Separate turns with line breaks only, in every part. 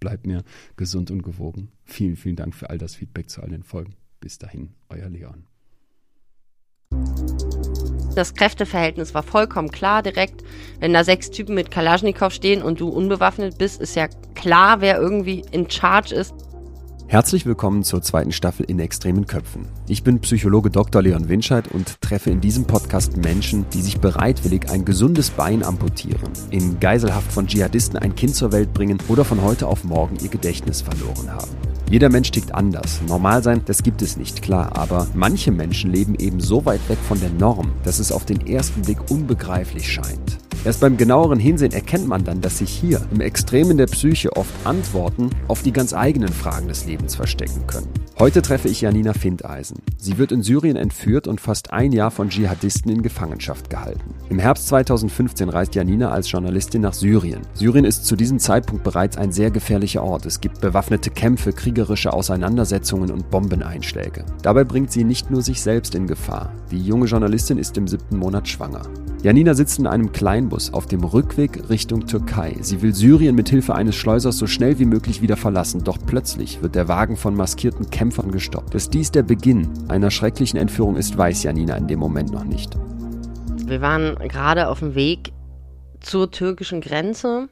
bleibt mir gesund und gewogen. Vielen, vielen Dank für all das Feedback zu all den Folgen. Bis dahin, euer Leon.
Das Kräfteverhältnis war vollkommen klar direkt. Wenn da sechs Typen mit Kalaschnikow stehen und du unbewaffnet bist, ist ja klar, wer irgendwie in Charge ist.
Herzlich willkommen zur zweiten Staffel in extremen Köpfen. Ich bin Psychologe Dr. Leon Winscheid und treffe in diesem Podcast Menschen, die sich bereitwillig ein gesundes Bein amputieren, in Geiselhaft von Dschihadisten ein Kind zur Welt bringen oder von heute auf morgen ihr Gedächtnis verloren haben. Jeder Mensch tickt anders. Normal sein, das gibt es nicht, klar, aber manche Menschen leben eben so weit weg von der Norm, dass es auf den ersten Blick unbegreiflich scheint. Erst beim genaueren Hinsehen erkennt man dann, dass sich hier im Extremen der Psyche oft Antworten auf die ganz eigenen Fragen des Lebens verstecken können. Heute treffe ich Janina Findeisen. Sie wird in Syrien entführt und fast ein Jahr von Dschihadisten in Gefangenschaft gehalten. Im Herbst 2015 reist Janina als Journalistin nach Syrien. Syrien ist zu diesem Zeitpunkt bereits ein sehr gefährlicher Ort. Es gibt bewaffnete Kämpfe, kriegerische Auseinandersetzungen und Bombeneinschläge. Dabei bringt sie nicht nur sich selbst in Gefahr. Die junge Journalistin ist im siebten Monat schwanger. Janina sitzt in einem Kleinbus auf dem Rückweg Richtung Türkei. Sie will Syrien mit Hilfe eines Schleusers so schnell wie möglich wieder verlassen, doch plötzlich wird der Wagen von maskierten Kämpfern gestoppt. Dass dies der Beginn einer schrecklichen Entführung ist, weiß Janina in dem Moment noch nicht.
Wir waren gerade auf dem Weg zur türkischen Grenze.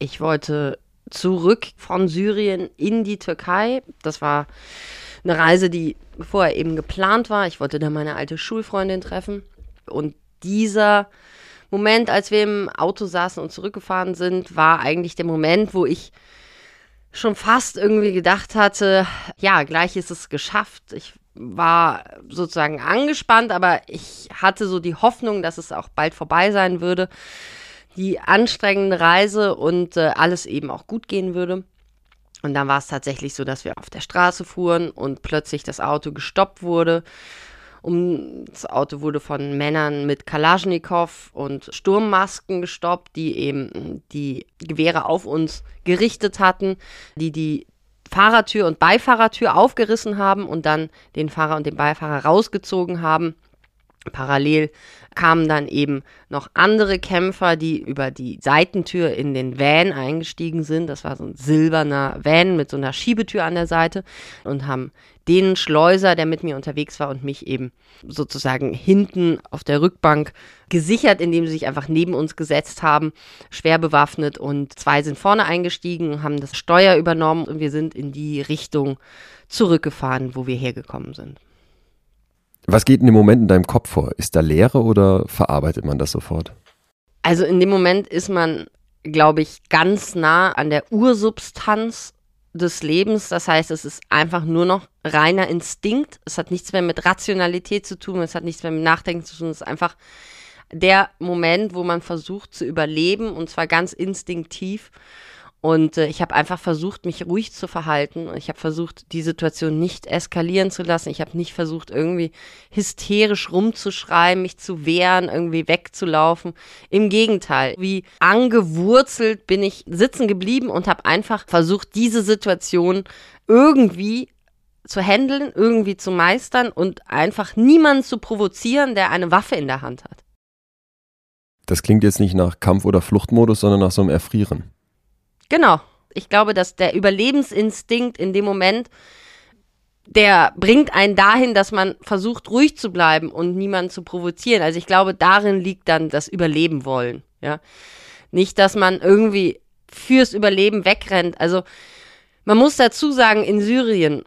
Ich wollte zurück von Syrien in die Türkei. Das war eine Reise, die vorher eben geplant war. Ich wollte da meine alte Schulfreundin treffen. Und dieser Moment, als wir im Auto saßen und zurückgefahren sind, war eigentlich der Moment, wo ich schon fast irgendwie gedacht hatte, ja, gleich ist es geschafft. Ich war sozusagen angespannt, aber ich hatte so die Hoffnung, dass es auch bald vorbei sein würde. Die anstrengende Reise und äh, alles eben auch gut gehen würde. Und dann war es tatsächlich so, dass wir auf der Straße fuhren und plötzlich das Auto gestoppt wurde um, das Auto wurde von Männern mit Kalaschnikow und Sturmmasken gestoppt, die eben die Gewehre auf uns gerichtet hatten, die die Fahrertür und Beifahrertür aufgerissen haben und dann den Fahrer und den Beifahrer rausgezogen haben. Parallel kamen dann eben noch andere Kämpfer, die über die Seitentür in den Van eingestiegen sind. Das war so ein silberner Van mit so einer Schiebetür an der Seite und haben den Schleuser, der mit mir unterwegs war und mich eben sozusagen hinten auf der Rückbank gesichert, indem sie sich einfach neben uns gesetzt haben, schwer bewaffnet und zwei sind vorne eingestiegen, haben das Steuer übernommen und wir sind in die Richtung zurückgefahren, wo wir hergekommen sind.
Was geht in dem Moment in deinem Kopf vor? Ist da Leere oder verarbeitet man das sofort?
Also in dem Moment ist man, glaube ich, ganz nah an der Ursubstanz des Lebens. Das heißt, es ist einfach nur noch reiner Instinkt. Es hat nichts mehr mit Rationalität zu tun, es hat nichts mehr mit Nachdenken zu tun. Es ist einfach der Moment, wo man versucht zu überleben und zwar ganz instinktiv. Und äh, ich habe einfach versucht, mich ruhig zu verhalten. Ich habe versucht, die Situation nicht eskalieren zu lassen. Ich habe nicht versucht, irgendwie hysterisch rumzuschreien, mich zu wehren, irgendwie wegzulaufen. Im Gegenteil, wie angewurzelt bin ich sitzen geblieben und habe einfach versucht, diese Situation irgendwie zu handeln, irgendwie zu meistern und einfach niemanden zu provozieren, der eine Waffe in der Hand hat.
Das klingt jetzt nicht nach Kampf- oder Fluchtmodus, sondern nach so einem Erfrieren.
Genau. Ich glaube, dass der Überlebensinstinkt in dem Moment, der bringt einen dahin, dass man versucht, ruhig zu bleiben und niemanden zu provozieren. Also ich glaube, darin liegt dann das Überleben wollen. Ja. Nicht, dass man irgendwie fürs Überleben wegrennt. Also man muss dazu sagen, in Syrien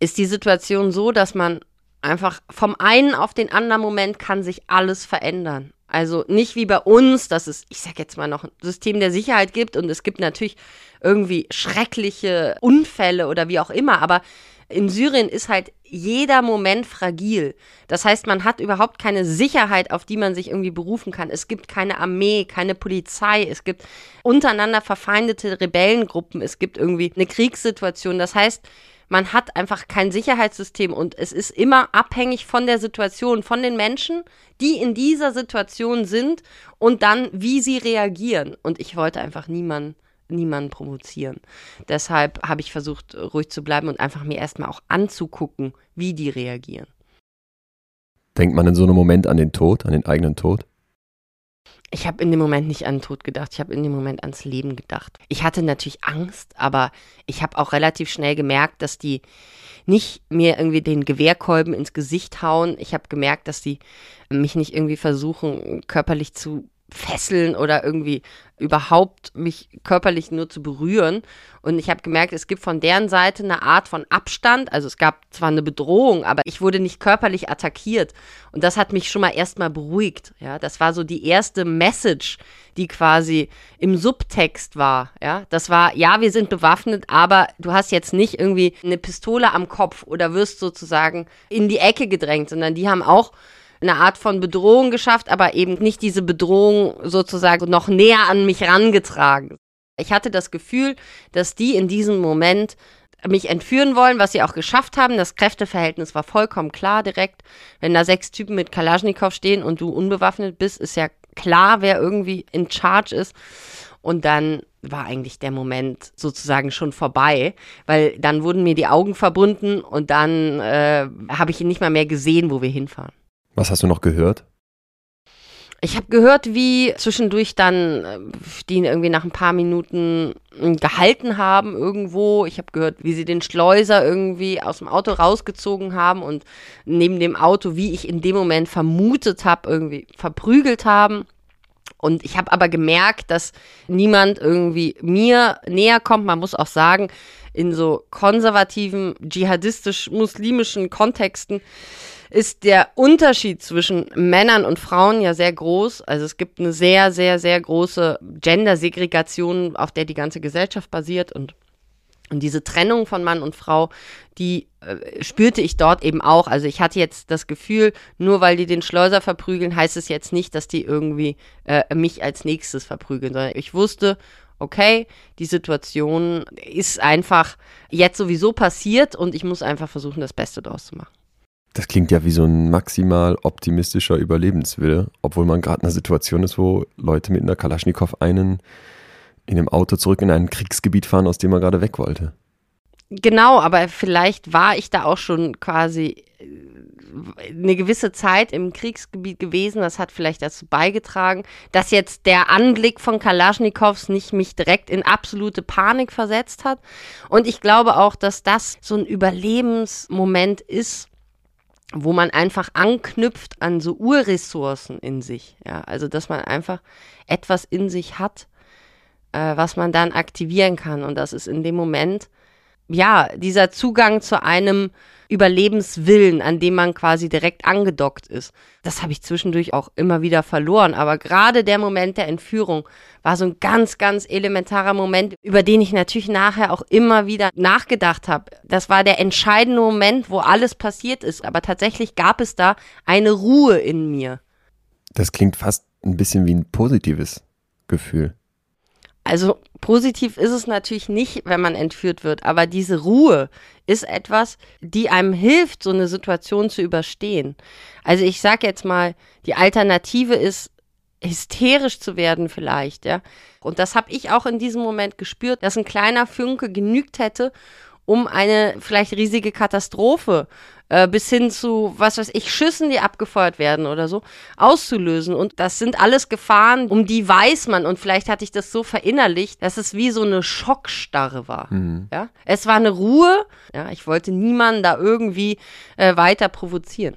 ist die Situation so, dass man einfach vom einen auf den anderen Moment kann sich alles verändern. Also nicht wie bei uns, dass es, ich sag jetzt mal, noch ein System der Sicherheit gibt und es gibt natürlich irgendwie schreckliche Unfälle oder wie auch immer, aber in Syrien ist halt jeder Moment fragil. Das heißt, man hat überhaupt keine Sicherheit, auf die man sich irgendwie berufen kann. Es gibt keine Armee, keine Polizei, es gibt untereinander verfeindete Rebellengruppen, es gibt irgendwie eine Kriegssituation. Das heißt, man hat einfach kein Sicherheitssystem und es ist immer abhängig von der Situation, von den Menschen, die in dieser Situation sind und dann, wie sie reagieren. Und ich wollte einfach niemanden niemanden provozieren. Deshalb habe ich versucht, ruhig zu bleiben und einfach mir erstmal auch anzugucken, wie die reagieren.
Denkt man in so einem Moment an den Tod, an den eigenen Tod?
Ich habe in dem Moment nicht an den Tod gedacht, ich habe in dem Moment ans Leben gedacht. Ich hatte natürlich Angst, aber ich habe auch relativ schnell gemerkt, dass die nicht mir irgendwie den Gewehrkolben ins Gesicht hauen. Ich habe gemerkt, dass die mich nicht irgendwie versuchen, körperlich zu fesseln oder irgendwie überhaupt mich körperlich nur zu berühren. Und ich habe gemerkt, es gibt von deren Seite eine Art von Abstand. Also es gab zwar eine Bedrohung, aber ich wurde nicht körperlich attackiert. Und das hat mich schon mal erstmal beruhigt. Ja, das war so die erste Message, die quasi im Subtext war. Ja, das war, ja, wir sind bewaffnet, aber du hast jetzt nicht irgendwie eine Pistole am Kopf oder wirst sozusagen in die Ecke gedrängt, sondern die haben auch eine Art von Bedrohung geschafft, aber eben nicht diese Bedrohung sozusagen noch näher an mich rangetragen. Ich hatte das Gefühl, dass die in diesem Moment mich entführen wollen, was sie auch geschafft haben. Das Kräfteverhältnis war vollkommen klar direkt. Wenn da sechs Typen mit Kalaschnikow stehen und du unbewaffnet bist, ist ja klar, wer irgendwie in Charge ist. Und dann war eigentlich der Moment sozusagen schon vorbei, weil dann wurden mir die Augen verbunden und dann äh, habe ich ihn nicht mal mehr gesehen, wo wir hinfahren.
Was hast du noch gehört?
Ich habe gehört, wie zwischendurch dann äh, die ihn irgendwie nach ein paar Minuten hm, gehalten haben irgendwo. Ich habe gehört, wie sie den Schleuser irgendwie aus dem Auto rausgezogen haben und neben dem Auto, wie ich in dem Moment vermutet habe, irgendwie verprügelt haben. Und ich habe aber gemerkt, dass niemand irgendwie mir näher kommt. Man muss auch sagen, in so konservativen, dschihadistisch-muslimischen Kontexten ist der Unterschied zwischen Männern und Frauen ja sehr groß. Also es gibt eine sehr, sehr, sehr große Gender-Segregation, auf der die ganze Gesellschaft basiert und und diese Trennung von Mann und Frau, die äh, spürte ich dort eben auch. Also ich hatte jetzt das Gefühl, nur weil die den Schleuser verprügeln, heißt es jetzt nicht, dass die irgendwie äh, mich als nächstes verprügeln, sondern ich wusste, okay, die Situation ist einfach jetzt sowieso passiert und ich muss einfach versuchen, das Beste daraus zu machen.
Das klingt ja wie so ein maximal optimistischer Überlebenswille, obwohl man gerade in einer Situation ist, wo Leute mit einer Kalaschnikow einen in einem Auto zurück in ein Kriegsgebiet fahren, aus dem man gerade weg wollte.
Genau, aber vielleicht war ich da auch schon quasi äh, eine gewisse Zeit im Kriegsgebiet gewesen. Das hat vielleicht dazu beigetragen, dass jetzt der Anblick von Kalaschnikows nicht mich direkt in absolute Panik versetzt hat. Und ich glaube auch, dass das so ein Überlebensmoment ist, wo man einfach anknüpft an so Urressourcen in sich. Ja, also dass man einfach etwas in sich hat, äh, was man dann aktivieren kann. Und das ist in dem Moment, ja, dieser Zugang zu einem Überlebenswillen, an dem man quasi direkt angedockt ist. Das habe ich zwischendurch auch immer wieder verloren. Aber gerade der Moment der Entführung war so ein ganz, ganz elementarer Moment, über den ich natürlich nachher auch immer wieder nachgedacht habe. Das war der entscheidende Moment, wo alles passiert ist. Aber tatsächlich gab es da eine Ruhe in mir.
Das klingt fast ein bisschen wie ein positives Gefühl.
Also positiv ist es natürlich nicht, wenn man entführt wird, aber diese Ruhe ist etwas, die einem hilft, so eine Situation zu überstehen. Also ich sage jetzt mal, die Alternative ist hysterisch zu werden vielleicht, ja. Und das habe ich auch in diesem Moment gespürt, dass ein kleiner Funke genügt hätte, um eine vielleicht riesige Katastrophe äh, bis hin zu, was weiß ich, Schüssen, die abgefeuert werden oder so, auszulösen. Und das sind alles Gefahren, um die weiß man. Und vielleicht hatte ich das so verinnerlicht, dass es wie so eine Schockstarre war. Mhm. Ja? Es war eine Ruhe. Ja, ich wollte niemanden da irgendwie äh, weiter provozieren.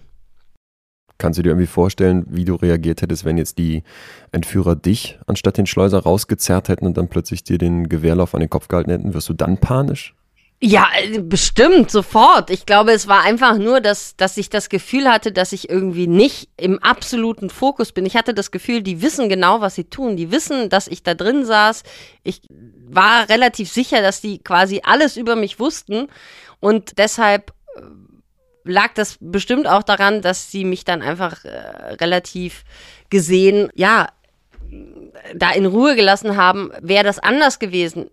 Kannst du dir irgendwie vorstellen, wie du reagiert hättest, wenn jetzt die Entführer dich anstatt den Schleuser rausgezerrt hätten und dann plötzlich dir den Gewehrlauf an den Kopf gehalten hätten? Wirst du dann panisch?
Ja, äh, bestimmt, sofort. Ich glaube, es war einfach nur, dass, dass ich das Gefühl hatte, dass ich irgendwie nicht im absoluten Fokus bin. Ich hatte das Gefühl, die wissen genau, was sie tun. Die wissen, dass ich da drin saß. Ich war relativ sicher, dass die quasi alles über mich wussten. Und deshalb äh, lag das bestimmt auch daran, dass sie mich dann einfach äh, relativ gesehen, ja, da in Ruhe gelassen haben. Wäre das anders gewesen?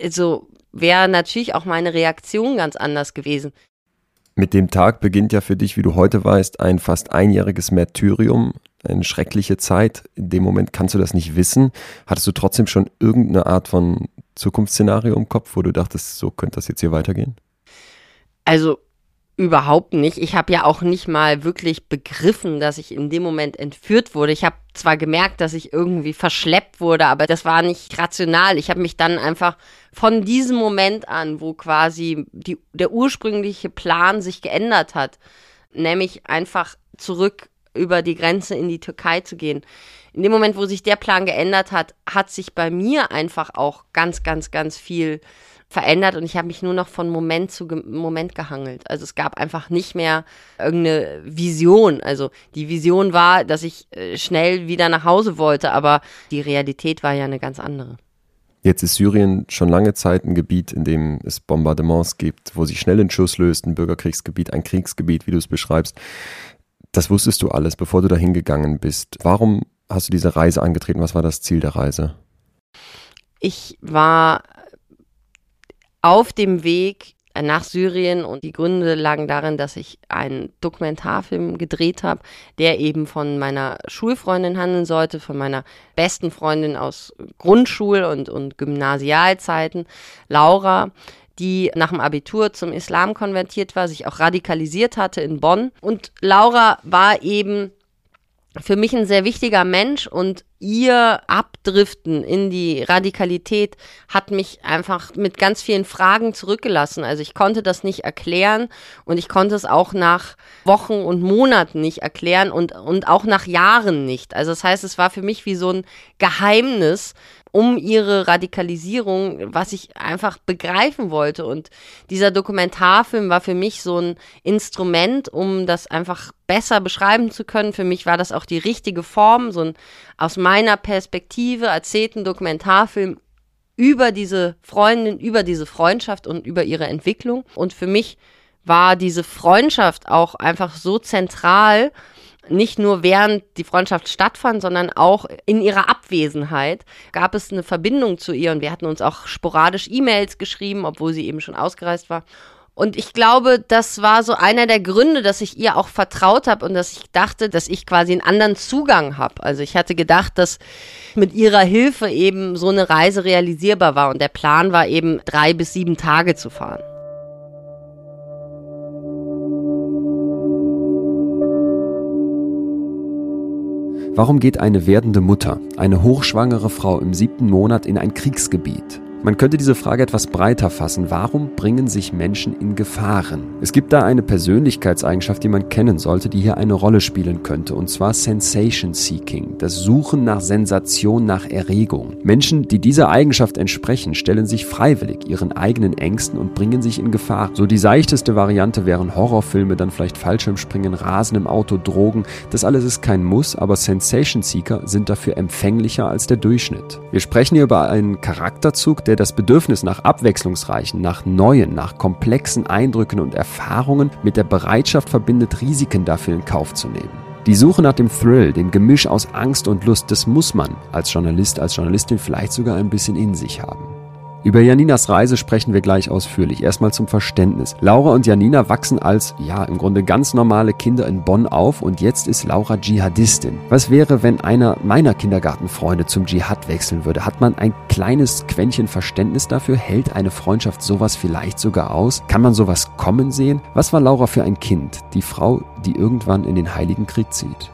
Also wäre natürlich auch meine Reaktion ganz anders gewesen.
Mit dem Tag beginnt ja für dich, wie du heute weißt, ein fast einjähriges Märtyrium, eine schreckliche Zeit. In dem Moment kannst du das nicht wissen. Hattest du trotzdem schon irgendeine Art von Zukunftsszenario im Kopf, wo du dachtest, so könnte das jetzt hier weitergehen?
Also Überhaupt nicht. Ich habe ja auch nicht mal wirklich begriffen, dass ich in dem Moment entführt wurde. Ich habe zwar gemerkt, dass ich irgendwie verschleppt wurde, aber das war nicht rational. Ich habe mich dann einfach von diesem Moment an, wo quasi die, der ursprüngliche Plan sich geändert hat, nämlich einfach zurück über die Grenze in die Türkei zu gehen. In dem Moment, wo sich der Plan geändert hat, hat sich bei mir einfach auch ganz, ganz, ganz viel verändert und ich habe mich nur noch von Moment zu Ge Moment gehangelt. Also es gab einfach nicht mehr irgendeine Vision. Also die Vision war, dass ich äh, schnell wieder nach Hause wollte, aber die Realität war ja eine ganz andere.
Jetzt ist Syrien schon lange Zeit ein Gebiet, in dem es Bombardements gibt, wo sich schnell ein Schuss löst, ein Bürgerkriegsgebiet, ein Kriegsgebiet, wie du es beschreibst. Das wusstest du alles, bevor du dahin gegangen bist. Warum hast du diese Reise angetreten? Was war das Ziel der Reise?
Ich war auf dem Weg nach Syrien und die Gründe lagen darin, dass ich einen Dokumentarfilm gedreht habe, der eben von meiner Schulfreundin handeln sollte, von meiner besten Freundin aus Grundschul- und, und Gymnasialzeiten, Laura die nach dem Abitur zum Islam konvertiert war, sich auch radikalisiert hatte in Bonn. Und Laura war eben für mich ein sehr wichtiger Mensch und ihr Abdriften in die Radikalität hat mich einfach mit ganz vielen Fragen zurückgelassen. Also ich konnte das nicht erklären und ich konnte es auch nach Wochen und Monaten nicht erklären und, und auch nach Jahren nicht. Also das heißt, es war für mich wie so ein Geheimnis, um ihre Radikalisierung, was ich einfach begreifen wollte. Und dieser Dokumentarfilm war für mich so ein Instrument, um das einfach besser beschreiben zu können. Für mich war das auch die richtige Form, so ein aus meiner Perspektive erzählten Dokumentarfilm über diese Freundin, über diese Freundschaft und über ihre Entwicklung. Und für mich war diese Freundschaft auch einfach so zentral, nicht nur während die Freundschaft stattfand, sondern auch in ihrer Abwesenheit gab es eine Verbindung zu ihr und wir hatten uns auch sporadisch E-Mails geschrieben, obwohl sie eben schon ausgereist war. Und ich glaube, das war so einer der Gründe, dass ich ihr auch vertraut habe und dass ich dachte, dass ich quasi einen anderen Zugang habe. Also ich hatte gedacht, dass mit ihrer Hilfe eben so eine Reise realisierbar war und der Plan war eben drei bis sieben Tage zu fahren.
Warum geht eine werdende Mutter, eine hochschwangere Frau im siebten Monat in ein Kriegsgebiet? Man könnte diese Frage etwas breiter fassen. Warum bringen sich Menschen in Gefahren? Es gibt da eine Persönlichkeitseigenschaft, die man kennen sollte, die hier eine Rolle spielen könnte, und zwar Sensation Seeking, das Suchen nach Sensation, nach Erregung. Menschen, die dieser Eigenschaft entsprechen, stellen sich freiwillig ihren eigenen Ängsten und bringen sich in Gefahr. So die seichteste Variante wären Horrorfilme, dann vielleicht Fallschirmspringen, Rasen im Auto, Drogen. Das alles ist kein Muss, aber Sensation Seeker sind dafür empfänglicher als der Durchschnitt. Wir sprechen hier über einen Charakterzug, der der das Bedürfnis nach abwechslungsreichen, nach neuen, nach komplexen Eindrücken und Erfahrungen mit der Bereitschaft verbindet, Risiken dafür in Kauf zu nehmen. Die Suche nach dem Thrill, dem Gemisch aus Angst und Lust, das muss man als Journalist, als Journalistin vielleicht sogar ein bisschen in sich haben. Über Janinas Reise sprechen wir gleich ausführlich. Erstmal zum Verständnis. Laura und Janina wachsen als, ja, im Grunde ganz normale Kinder in Bonn auf und jetzt ist Laura Dschihadistin. Was wäre, wenn einer meiner Kindergartenfreunde zum Dschihad wechseln würde? Hat man ein kleines Quäntchen Verständnis dafür? Hält eine Freundschaft sowas vielleicht sogar aus? Kann man sowas kommen sehen? Was war Laura für ein Kind? Die Frau, die irgendwann in den Heiligen Krieg zieht.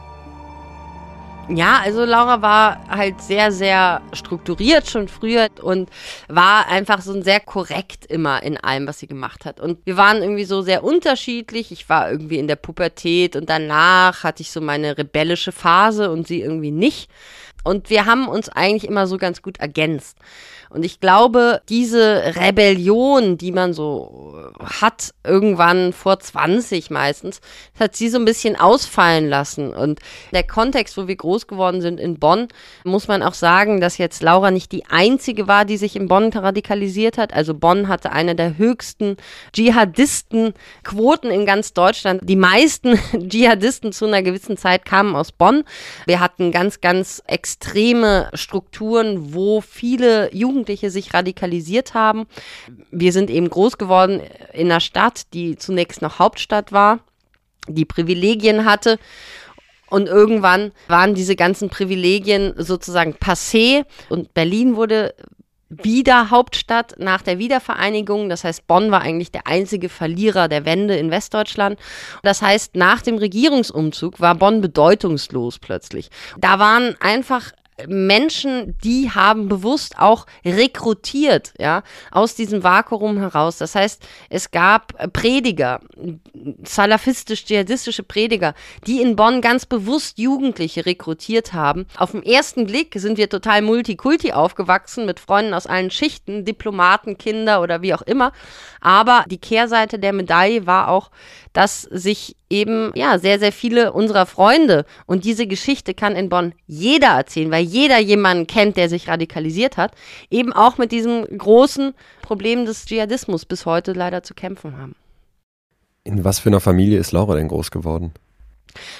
Ja, also Laura war halt sehr, sehr strukturiert schon früher und war einfach so sehr korrekt immer in allem, was sie gemacht hat. Und wir waren irgendwie so sehr unterschiedlich. Ich war irgendwie in der Pubertät und danach hatte ich so meine rebellische Phase und sie irgendwie nicht. Und wir haben uns eigentlich immer so ganz gut ergänzt. Und ich glaube, diese Rebellion, die man so hat, irgendwann vor 20 meistens, hat sie so ein bisschen ausfallen lassen. Und der Kontext, wo wir groß geworden sind in Bonn, muss man auch sagen, dass jetzt Laura nicht die einzige war, die sich in Bonn radikalisiert hat. Also Bonn hatte eine der höchsten Dschihadistenquoten in ganz Deutschland. Die meisten Dschihadisten zu einer gewissen Zeit kamen aus Bonn. Wir hatten ganz, ganz extreme Strukturen, wo viele Jugendliche Jugendliche sich radikalisiert haben. Wir sind eben groß geworden in einer Stadt, die zunächst noch Hauptstadt war, die Privilegien hatte. Und irgendwann waren diese ganzen Privilegien sozusagen passé und Berlin wurde wieder Hauptstadt nach der Wiedervereinigung. Das heißt, Bonn war eigentlich der einzige Verlierer der Wende in Westdeutschland. Das heißt, nach dem Regierungsumzug war Bonn bedeutungslos plötzlich. Da waren einfach Menschen, die haben bewusst auch rekrutiert, ja, aus diesem Vakuum heraus. Das heißt, es gab Prediger, salafistisch-dschihadistische Prediger, die in Bonn ganz bewusst Jugendliche rekrutiert haben. Auf den ersten Blick sind wir total multikulti aufgewachsen mit Freunden aus allen Schichten, Diplomaten, Kinder oder wie auch immer. Aber die Kehrseite der Medaille war auch, dass sich eben ja sehr, sehr viele unserer Freunde und diese Geschichte kann in Bonn jeder erzählen, weil jeder jemanden kennt, der sich radikalisiert hat, eben auch mit diesem großen Problem des Dschihadismus bis heute leider zu kämpfen haben.
In was für einer Familie ist Laura denn groß geworden?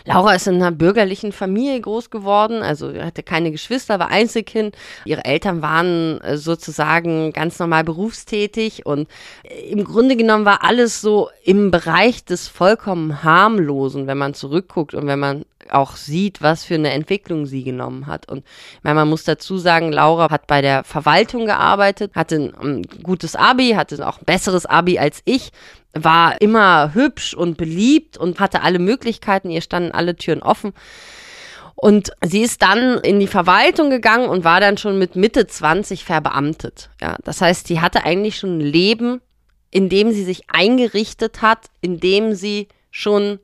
Laura ist in einer bürgerlichen Familie groß geworden, also hatte keine Geschwister, war Einzelkind. Ihre Eltern waren äh, sozusagen ganz normal berufstätig und äh, im Grunde genommen war alles so im Bereich des vollkommen harmlosen, wenn man zurückguckt und wenn man auch sieht, was für eine Entwicklung sie genommen hat. Und meine, man muss dazu sagen, Laura hat bei der Verwaltung gearbeitet, hatte ein, ein gutes Abi, hatte auch ein besseres Abi als ich, war immer hübsch und beliebt und hatte alle Möglichkeiten, ihr standen alle Türen offen. Und sie ist dann in die Verwaltung gegangen und war dann schon mit Mitte 20 verbeamtet. Ja, das heißt, sie hatte eigentlich schon ein Leben, in dem sie sich eingerichtet hat, in dem sie schon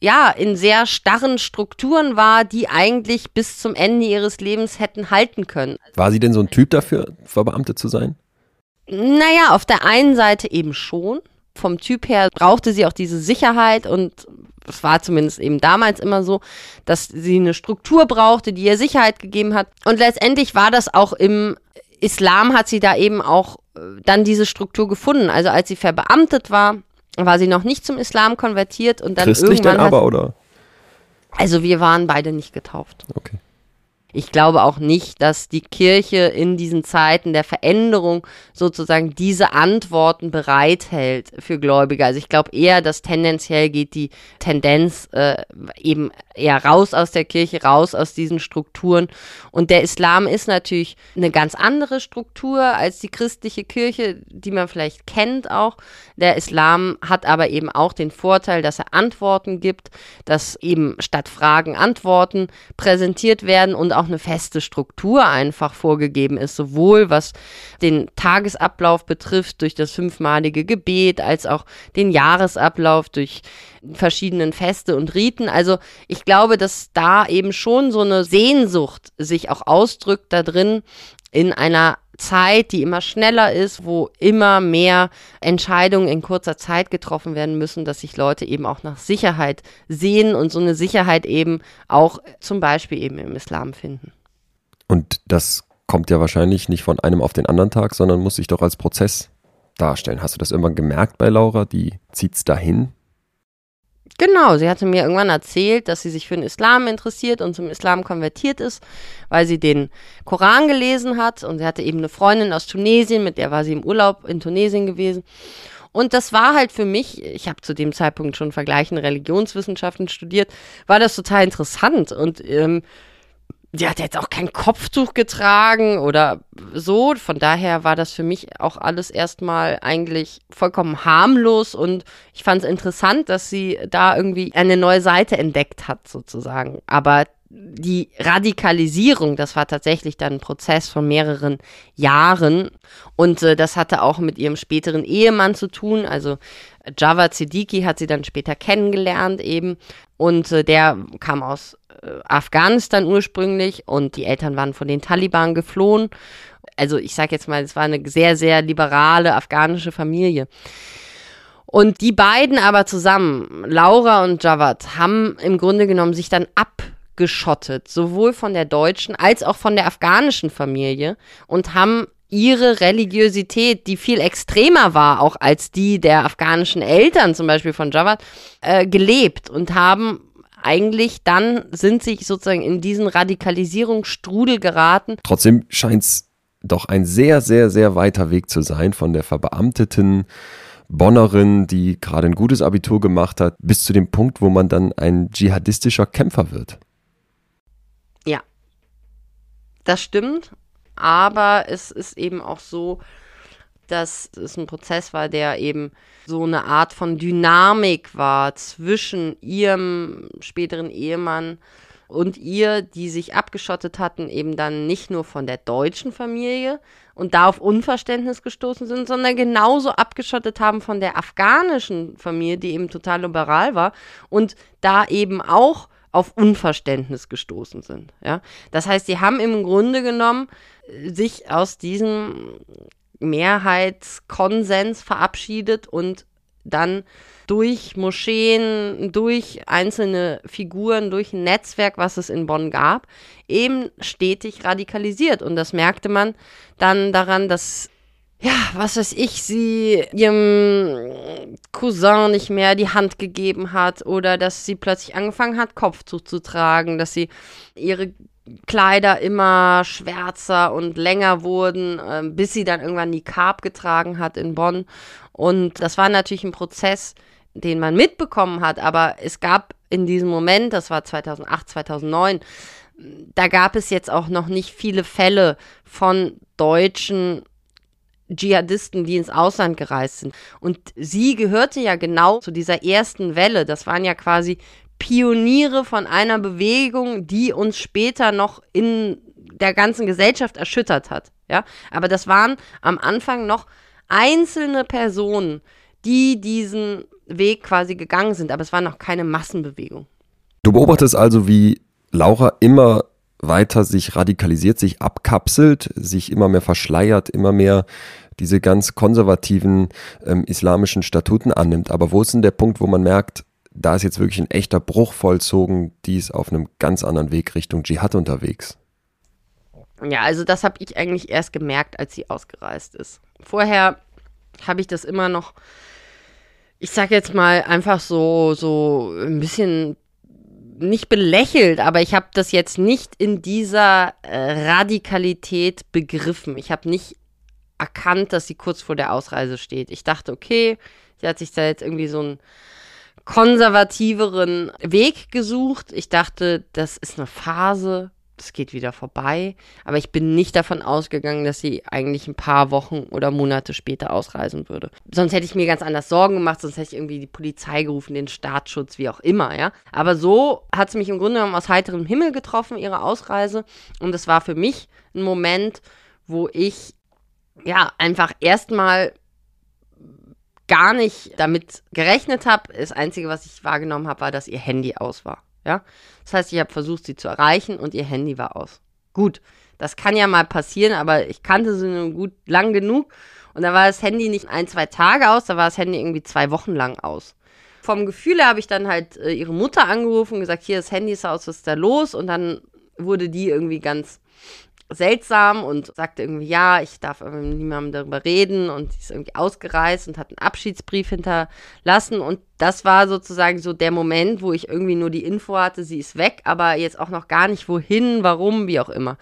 ja, in sehr starren Strukturen war, die eigentlich bis zum Ende ihres Lebens hätten halten können.
War sie denn so ein Typ dafür, verbeamtet zu sein?
Naja, auf der einen Seite eben schon. Vom Typ her brauchte sie auch diese Sicherheit und es war zumindest eben damals immer so, dass sie eine Struktur brauchte, die ihr Sicherheit gegeben hat. Und letztendlich war das auch im Islam, hat sie da eben auch äh, dann diese Struktur gefunden. Also als sie verbeamtet war, war sie noch nicht zum Islam konvertiert und dann
Christlich
irgendwann.
Dann aber, oder?
Also wir waren beide nicht getauft.
Okay
ich glaube auch nicht, dass die Kirche in diesen Zeiten der Veränderung sozusagen diese Antworten bereithält für Gläubige. Also ich glaube eher, dass tendenziell geht die Tendenz äh, eben eher raus aus der Kirche, raus aus diesen Strukturen. Und der Islam ist natürlich eine ganz andere Struktur als die christliche Kirche, die man vielleicht kennt auch. Der Islam hat aber eben auch den Vorteil, dass er Antworten gibt, dass eben statt Fragen Antworten präsentiert werden und auch auch eine feste Struktur einfach vorgegeben ist, sowohl was den Tagesablauf betrifft durch das fünfmalige Gebet, als auch den Jahresablauf durch verschiedenen Feste und Riten. Also ich glaube, dass da eben schon so eine Sehnsucht sich auch ausdrückt da drin in einer Zeit, die immer schneller ist, wo immer mehr Entscheidungen in kurzer Zeit getroffen werden müssen, dass sich Leute eben auch nach Sicherheit sehen und so eine Sicherheit eben auch zum Beispiel eben im Islam finden.
Und das kommt ja wahrscheinlich nicht von einem auf den anderen Tag, sondern muss sich doch als Prozess darstellen. Hast du das irgendwann gemerkt bei Laura? Die zieht es dahin,
Genau, sie hatte mir irgendwann erzählt, dass sie sich für den Islam interessiert und zum Islam konvertiert ist, weil sie den Koran gelesen hat und sie hatte eben eine Freundin aus Tunesien, mit der war sie im Urlaub in Tunesien gewesen. Und das war halt für mich, ich habe zu dem Zeitpunkt schon vergleichende Religionswissenschaften studiert, war das total interessant und ähm, die hat jetzt auch kein Kopftuch getragen oder so. Von daher war das für mich auch alles erstmal eigentlich vollkommen harmlos und ich fand es interessant, dass sie da irgendwie eine neue Seite entdeckt hat, sozusagen. Aber die Radikalisierung, das war tatsächlich dann ein Prozess von mehreren Jahren und äh, das hatte auch mit ihrem späteren Ehemann zu tun. Also Java Siddiqui hat sie dann später kennengelernt eben und äh, der kam aus Afghanistan ursprünglich und die Eltern waren von den Taliban geflohen. Also ich sage jetzt mal, es war eine sehr, sehr liberale afghanische Familie. Und die beiden aber zusammen, Laura und Javad, haben im Grunde genommen sich dann abgeschottet, sowohl von der deutschen als auch von der afghanischen Familie und haben ihre Religiosität, die viel extremer war, auch als die der afghanischen Eltern zum Beispiel von Javad, äh, gelebt und haben eigentlich dann sind sich sozusagen in diesen Radikalisierungsstrudel geraten.
Trotzdem scheint es doch ein sehr, sehr, sehr weiter Weg zu sein von der verbeamteten Bonnerin, die gerade ein gutes Abitur gemacht hat, bis zu dem Punkt, wo man dann ein dschihadistischer Kämpfer wird.
Ja, das stimmt. Aber es ist eben auch so, dass es ein Prozess war, der eben so eine Art von Dynamik war zwischen ihrem späteren Ehemann und ihr, die sich abgeschottet hatten, eben dann nicht nur von der deutschen Familie und da auf Unverständnis gestoßen sind, sondern genauso abgeschottet haben von der afghanischen Familie, die eben total liberal war und da eben auch auf Unverständnis gestoßen sind. Ja? Das heißt, sie haben im Grunde genommen sich aus diesem Mehrheitskonsens verabschiedet und dann durch Moscheen, durch einzelne Figuren, durch ein Netzwerk, was es in Bonn gab, eben stetig radikalisiert. Und das merkte man dann daran, dass ja, was weiß ich, sie ihrem Cousin nicht mehr die Hand gegeben hat oder dass sie plötzlich angefangen hat, Kopftuch zu tragen, dass sie ihre Kleider immer schwärzer und länger wurden, äh, bis sie dann irgendwann die Carb getragen hat in Bonn. Und das war natürlich ein Prozess, den man mitbekommen hat, aber es gab in diesem Moment, das war 2008, 2009, da gab es jetzt auch noch nicht viele Fälle von deutschen Dschihadisten, die ins Ausland gereist sind. Und sie gehörte ja genau zu dieser ersten Welle. Das waren ja quasi Pioniere von einer Bewegung, die uns später noch in der ganzen Gesellschaft erschüttert hat. Ja, aber das waren am Anfang noch einzelne Personen, die diesen Weg quasi gegangen sind, aber es war noch keine Massenbewegung.
Du beobachtest also, wie Laura immer weiter sich radikalisiert, sich abkapselt, sich immer mehr verschleiert, immer mehr diese ganz konservativen ähm, islamischen Statuten annimmt. Aber wo ist denn der Punkt, wo man merkt, da ist jetzt wirklich ein echter Bruch vollzogen, die ist auf einem ganz anderen Weg Richtung Dschihad unterwegs?
Ja, also das habe ich eigentlich erst gemerkt, als sie ausgereist ist. Vorher habe ich das immer noch, ich sage jetzt mal einfach so, so ein bisschen nicht belächelt, aber ich habe das jetzt nicht in dieser äh, Radikalität begriffen. Ich habe nicht erkannt, dass sie kurz vor der Ausreise steht. Ich dachte, okay, sie hat sich da jetzt irgendwie so einen konservativeren Weg gesucht. Ich dachte, das ist eine Phase, das geht wieder vorbei. Aber ich bin nicht davon ausgegangen, dass sie eigentlich ein paar Wochen oder Monate später ausreisen würde. Sonst hätte ich mir ganz anders Sorgen gemacht, sonst hätte ich irgendwie die Polizei gerufen, den Staatsschutz, wie auch immer, ja. Aber so hat es mich im Grunde genommen aus heiterem Himmel getroffen, ihre Ausreise. Und es war für mich ein Moment, wo ich ja einfach erstmal gar nicht damit gerechnet habe. Das Einzige, was ich wahrgenommen habe, war, dass ihr Handy aus war. Ja? Das heißt, ich habe versucht, sie zu erreichen und ihr Handy war aus. Gut, das kann ja mal passieren, aber ich kannte sie nur gut lang genug. Und da war das Handy nicht ein, zwei Tage aus, da war das Handy irgendwie zwei Wochen lang aus. Vom Gefühl her habe ich dann halt äh, ihre Mutter angerufen und gesagt, hier, das Handy ist aus, was ist da los? Und dann wurde die irgendwie ganz seltsam und sagte irgendwie, ja, ich darf niemandem darüber reden und sie ist irgendwie ausgereist und hat einen Abschiedsbrief hinterlassen und das war sozusagen so der Moment, wo ich irgendwie nur die Info hatte, sie ist weg, aber jetzt auch noch gar nicht wohin, warum, wie auch immer.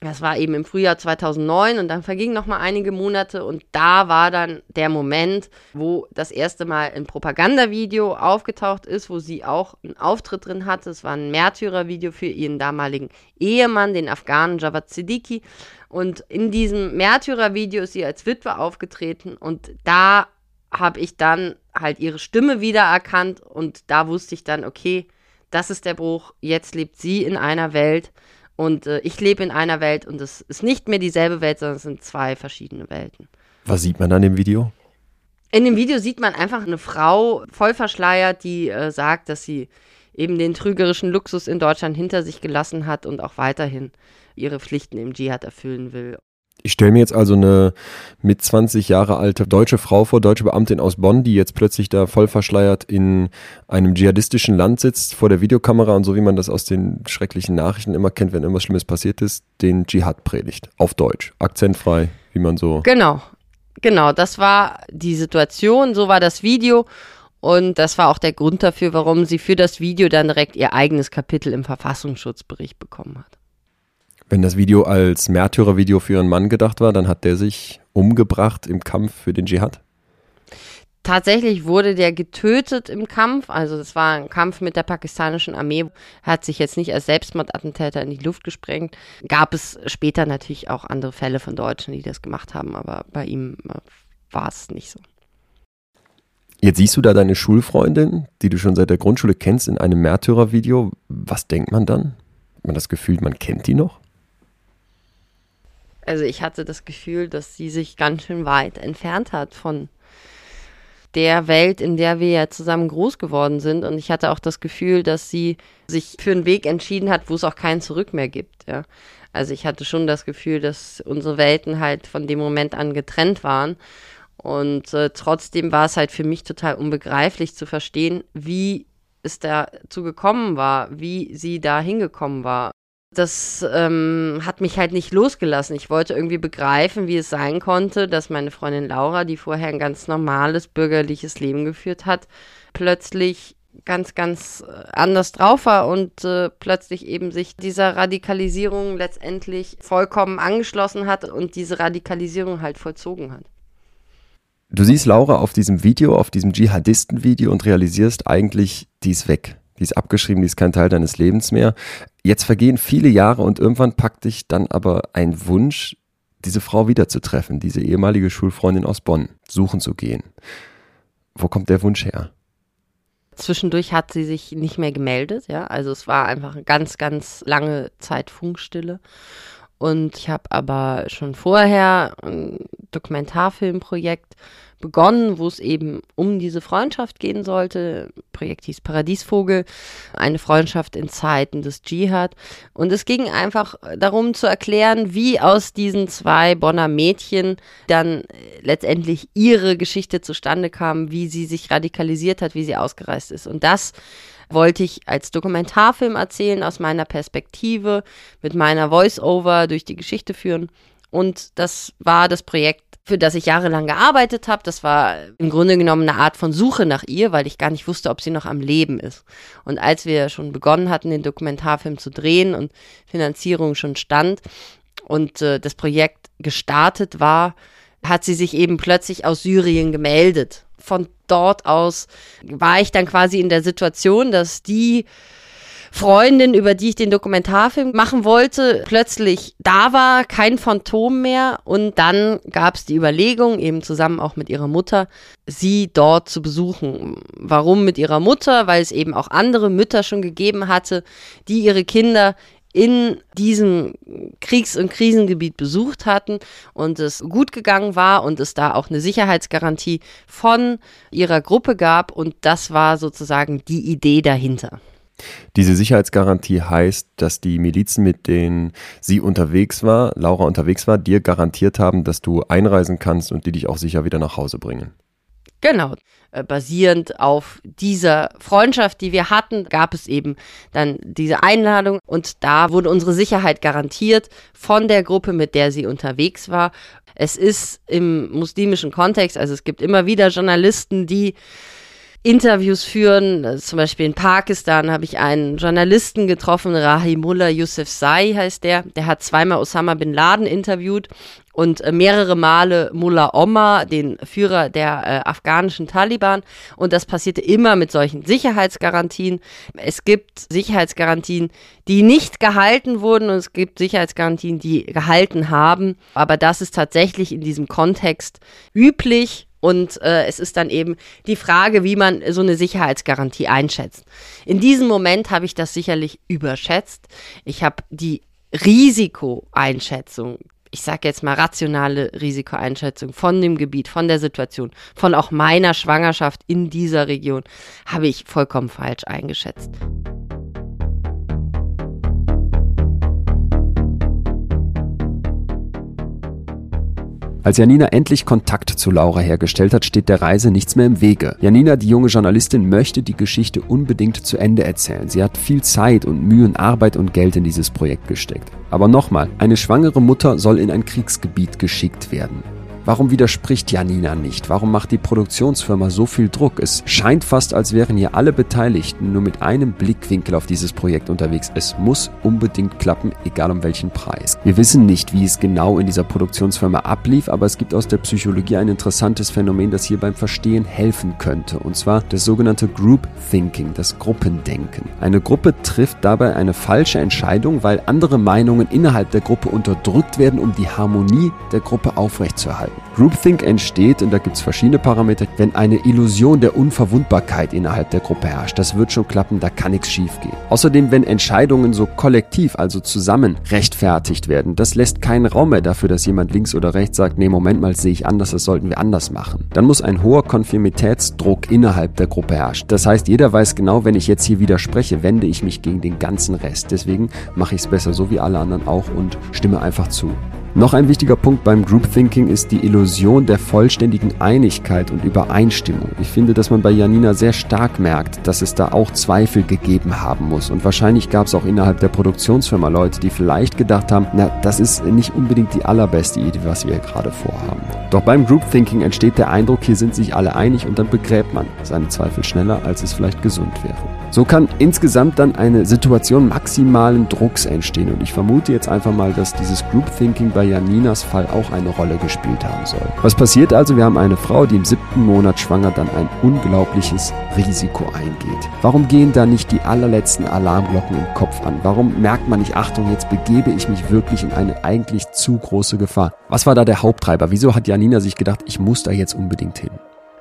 Das war eben im Frühjahr 2009 und dann vergingen noch mal einige Monate und da war dann der Moment, wo das erste Mal ein Propagandavideo aufgetaucht ist, wo sie auch einen Auftritt drin hatte. Es war ein Märtyrervideo für ihren damaligen Ehemann, den Afghanen Javad Siddiqui. Und in diesem Märtyrervideo ist sie als Witwe aufgetreten und da habe ich dann halt ihre Stimme wiedererkannt und da wusste ich dann, okay, das ist der Bruch. Jetzt lebt sie in einer Welt, und äh, ich lebe in einer Welt und es ist nicht mehr dieselbe Welt, sondern es sind zwei verschiedene Welten.
Was sieht man an dem Video?
In dem Video sieht man einfach eine Frau voll verschleiert, die äh, sagt, dass sie eben den trügerischen Luxus in Deutschland hinter sich gelassen hat und auch weiterhin ihre Pflichten im Dschihad erfüllen will.
Ich stelle mir jetzt also eine mit 20 Jahre alte deutsche Frau vor, deutsche Beamtin aus Bonn, die jetzt plötzlich da voll verschleiert in einem dschihadistischen Land sitzt vor der Videokamera und so wie man das aus den schrecklichen Nachrichten immer kennt, wenn irgendwas Schlimmes passiert ist, den Dschihad predigt. Auf Deutsch. Akzentfrei, wie man so.
Genau. Genau, das war die Situation, so war das Video. Und das war auch der Grund dafür, warum sie für das Video dann direkt ihr eigenes Kapitel im Verfassungsschutzbericht bekommen hat.
Wenn das Video als Märtyrervideo für ihren Mann gedacht war, dann hat der sich umgebracht im Kampf für den Dschihad?
Tatsächlich wurde der getötet im Kampf. Also es war ein Kampf mit der pakistanischen Armee. Hat sich jetzt nicht als Selbstmordattentäter in die Luft gesprengt. Gab es später natürlich auch andere Fälle von Deutschen, die das gemacht haben, aber bei ihm äh, war es nicht so.
Jetzt siehst du da deine Schulfreundin, die du schon seit der Grundschule kennst, in einem Märtyrervideo. Was denkt man dann? Hat man das Gefühl, man kennt die noch?
Also ich hatte das Gefühl, dass sie sich ganz schön weit entfernt hat von der Welt, in der wir ja zusammen groß geworden sind. Und ich hatte auch das Gefühl, dass sie sich für einen Weg entschieden hat, wo es auch kein Zurück mehr gibt. Ja. Also ich hatte schon das Gefühl, dass unsere Welten halt von dem Moment an getrennt waren. Und äh, trotzdem war es halt für mich total unbegreiflich zu verstehen, wie es dazu gekommen war, wie sie da hingekommen war das ähm, hat mich halt nicht losgelassen. Ich wollte irgendwie begreifen, wie es sein konnte, dass meine Freundin Laura, die vorher ein ganz normales bürgerliches Leben geführt hat, plötzlich ganz, ganz äh, anders drauf war und äh, plötzlich eben sich dieser Radikalisierung letztendlich vollkommen angeschlossen hat und diese Radikalisierung halt vollzogen hat.
Du siehst Laura auf diesem Video, auf diesem Dschihadisten-Video und realisierst eigentlich, die ist weg die ist abgeschrieben, die ist kein Teil deines Lebens mehr. Jetzt vergehen viele Jahre und irgendwann packt dich dann aber ein Wunsch, diese Frau wiederzutreffen, diese ehemalige Schulfreundin aus Bonn, suchen zu gehen. Wo kommt der Wunsch her?
Zwischendurch hat sie sich nicht mehr gemeldet, ja. Also es war einfach eine ganz, ganz lange Zeit Funkstille. Und ich habe aber schon vorher ein Dokumentarfilmprojekt begonnen, wo es eben um diese Freundschaft gehen sollte. Projekt hieß Paradiesvogel, eine Freundschaft in Zeiten des Dschihad. Und es ging einfach darum zu erklären, wie aus diesen zwei Bonner Mädchen dann letztendlich ihre Geschichte zustande kam, wie sie sich radikalisiert hat, wie sie ausgereist ist. Und das wollte ich als Dokumentarfilm erzählen, aus meiner Perspektive, mit meiner Voice-Over durch die Geschichte führen. Und das war das Projekt für das ich jahrelang gearbeitet habe. Das war im Grunde genommen eine Art von Suche nach ihr, weil ich gar nicht wusste, ob sie noch am Leben ist. Und als wir schon begonnen hatten, den Dokumentarfilm zu drehen und Finanzierung schon stand und äh, das Projekt gestartet war, hat sie sich eben plötzlich aus Syrien gemeldet. Von dort aus war ich dann quasi in der Situation, dass die Freundin, über die ich den Dokumentarfilm machen wollte, plötzlich da war, kein Phantom mehr. Und dann gab es die Überlegung, eben zusammen auch mit ihrer Mutter, sie dort zu besuchen. Warum mit ihrer Mutter? Weil es eben auch andere Mütter schon gegeben hatte, die ihre Kinder in diesem Kriegs- und Krisengebiet besucht hatten und es gut gegangen war und es da auch eine Sicherheitsgarantie von ihrer Gruppe gab und das war sozusagen die Idee dahinter.
Diese Sicherheitsgarantie heißt, dass die Milizen, mit denen sie unterwegs war, Laura unterwegs war, dir garantiert haben, dass du einreisen kannst und die dich auch sicher wieder nach Hause bringen.
Genau. Äh, basierend auf dieser Freundschaft, die wir hatten, gab es eben dann diese Einladung und da wurde unsere Sicherheit garantiert von der Gruppe, mit der sie unterwegs war. Es ist im muslimischen Kontext, also es gibt immer wieder Journalisten, die Interviews führen. Zum Beispiel in Pakistan habe ich einen Journalisten getroffen, Rahimullah Yusuf Sai heißt der. Der hat zweimal Osama bin Laden interviewt und äh, mehrere Male Mullah Omar, den Führer der äh, afghanischen Taliban. Und das passierte immer mit solchen Sicherheitsgarantien. Es gibt Sicherheitsgarantien, die nicht gehalten wurden und es gibt Sicherheitsgarantien, die gehalten haben. Aber das ist tatsächlich in diesem Kontext üblich und äh, es ist dann eben die Frage, wie man so eine Sicherheitsgarantie einschätzt. In diesem Moment habe ich das sicherlich überschätzt. Ich habe die Risikoeinschätzung, ich sage jetzt mal rationale Risikoeinschätzung von dem Gebiet, von der Situation, von auch meiner Schwangerschaft in dieser Region, habe ich vollkommen falsch eingeschätzt.
Als Janina endlich Kontakt zu Laura hergestellt hat, steht der Reise nichts mehr im Wege. Janina, die junge Journalistin, möchte die Geschichte unbedingt zu Ende erzählen. Sie hat viel Zeit und Mühe und Arbeit und Geld in dieses Projekt gesteckt. Aber nochmal, eine schwangere Mutter soll in ein Kriegsgebiet geschickt werden. Warum widerspricht Janina nicht? Warum macht die Produktionsfirma so viel Druck? Es scheint fast, als wären hier alle Beteiligten nur mit einem Blickwinkel auf dieses Projekt unterwegs. Es muss unbedingt klappen, egal um welchen Preis. Wir wissen nicht, wie es genau in dieser Produktionsfirma ablief, aber es gibt aus der Psychologie ein interessantes Phänomen, das hier beim Verstehen helfen könnte. Und zwar das sogenannte Group Thinking, das Gruppendenken. Eine Gruppe trifft dabei eine falsche Entscheidung, weil andere Meinungen innerhalb der Gruppe unterdrückt werden, um die Harmonie der Gruppe aufrechtzuerhalten. Groupthink entsteht, und da gibt es verschiedene Parameter, wenn eine Illusion der Unverwundbarkeit innerhalb der Gruppe herrscht. Das wird schon klappen, da kann nichts schiefgehen. Außerdem, wenn Entscheidungen so kollektiv, also zusammen, rechtfertigt werden, das lässt keinen Raum mehr dafür, dass jemand links oder rechts sagt, nee, Moment mal, sehe ich anders, das sollten wir anders machen. Dann muss ein hoher Konfirmitätsdruck innerhalb der Gruppe herrschen. Das heißt, jeder weiß genau, wenn ich jetzt hier widerspreche, wende ich mich gegen den ganzen Rest. Deswegen mache ich es besser so wie alle anderen auch und stimme einfach zu. Noch ein wichtiger Punkt beim Group Thinking ist die Illusion der vollständigen Einigkeit und Übereinstimmung. Ich finde, dass man bei Janina sehr stark merkt, dass es da auch Zweifel gegeben haben muss. Und wahrscheinlich gab es auch innerhalb der Produktionsfirma Leute, die vielleicht gedacht haben, na, das ist nicht unbedingt die allerbeste Idee, was wir hier gerade vorhaben. Doch beim Group Thinking entsteht der Eindruck, hier sind sich alle einig und dann begräbt man seine Zweifel schneller, als es vielleicht gesund wäre. So kann insgesamt dann eine Situation maximalen Drucks entstehen und ich vermute jetzt einfach mal, dass dieses Group Thinking bei Janinas Fall auch eine Rolle gespielt haben soll. Was passiert also? Wir haben eine Frau, die im siebten Monat schwanger dann ein unglaubliches Risiko eingeht. Warum gehen da nicht die allerletzten Alarmglocken im Kopf an? Warum merkt man nicht, Achtung, jetzt begebe ich mich wirklich in eine eigentlich zu große Gefahr? Was war da der Haupttreiber? Wieso hat Janina sich gedacht, ich muss da jetzt unbedingt hin?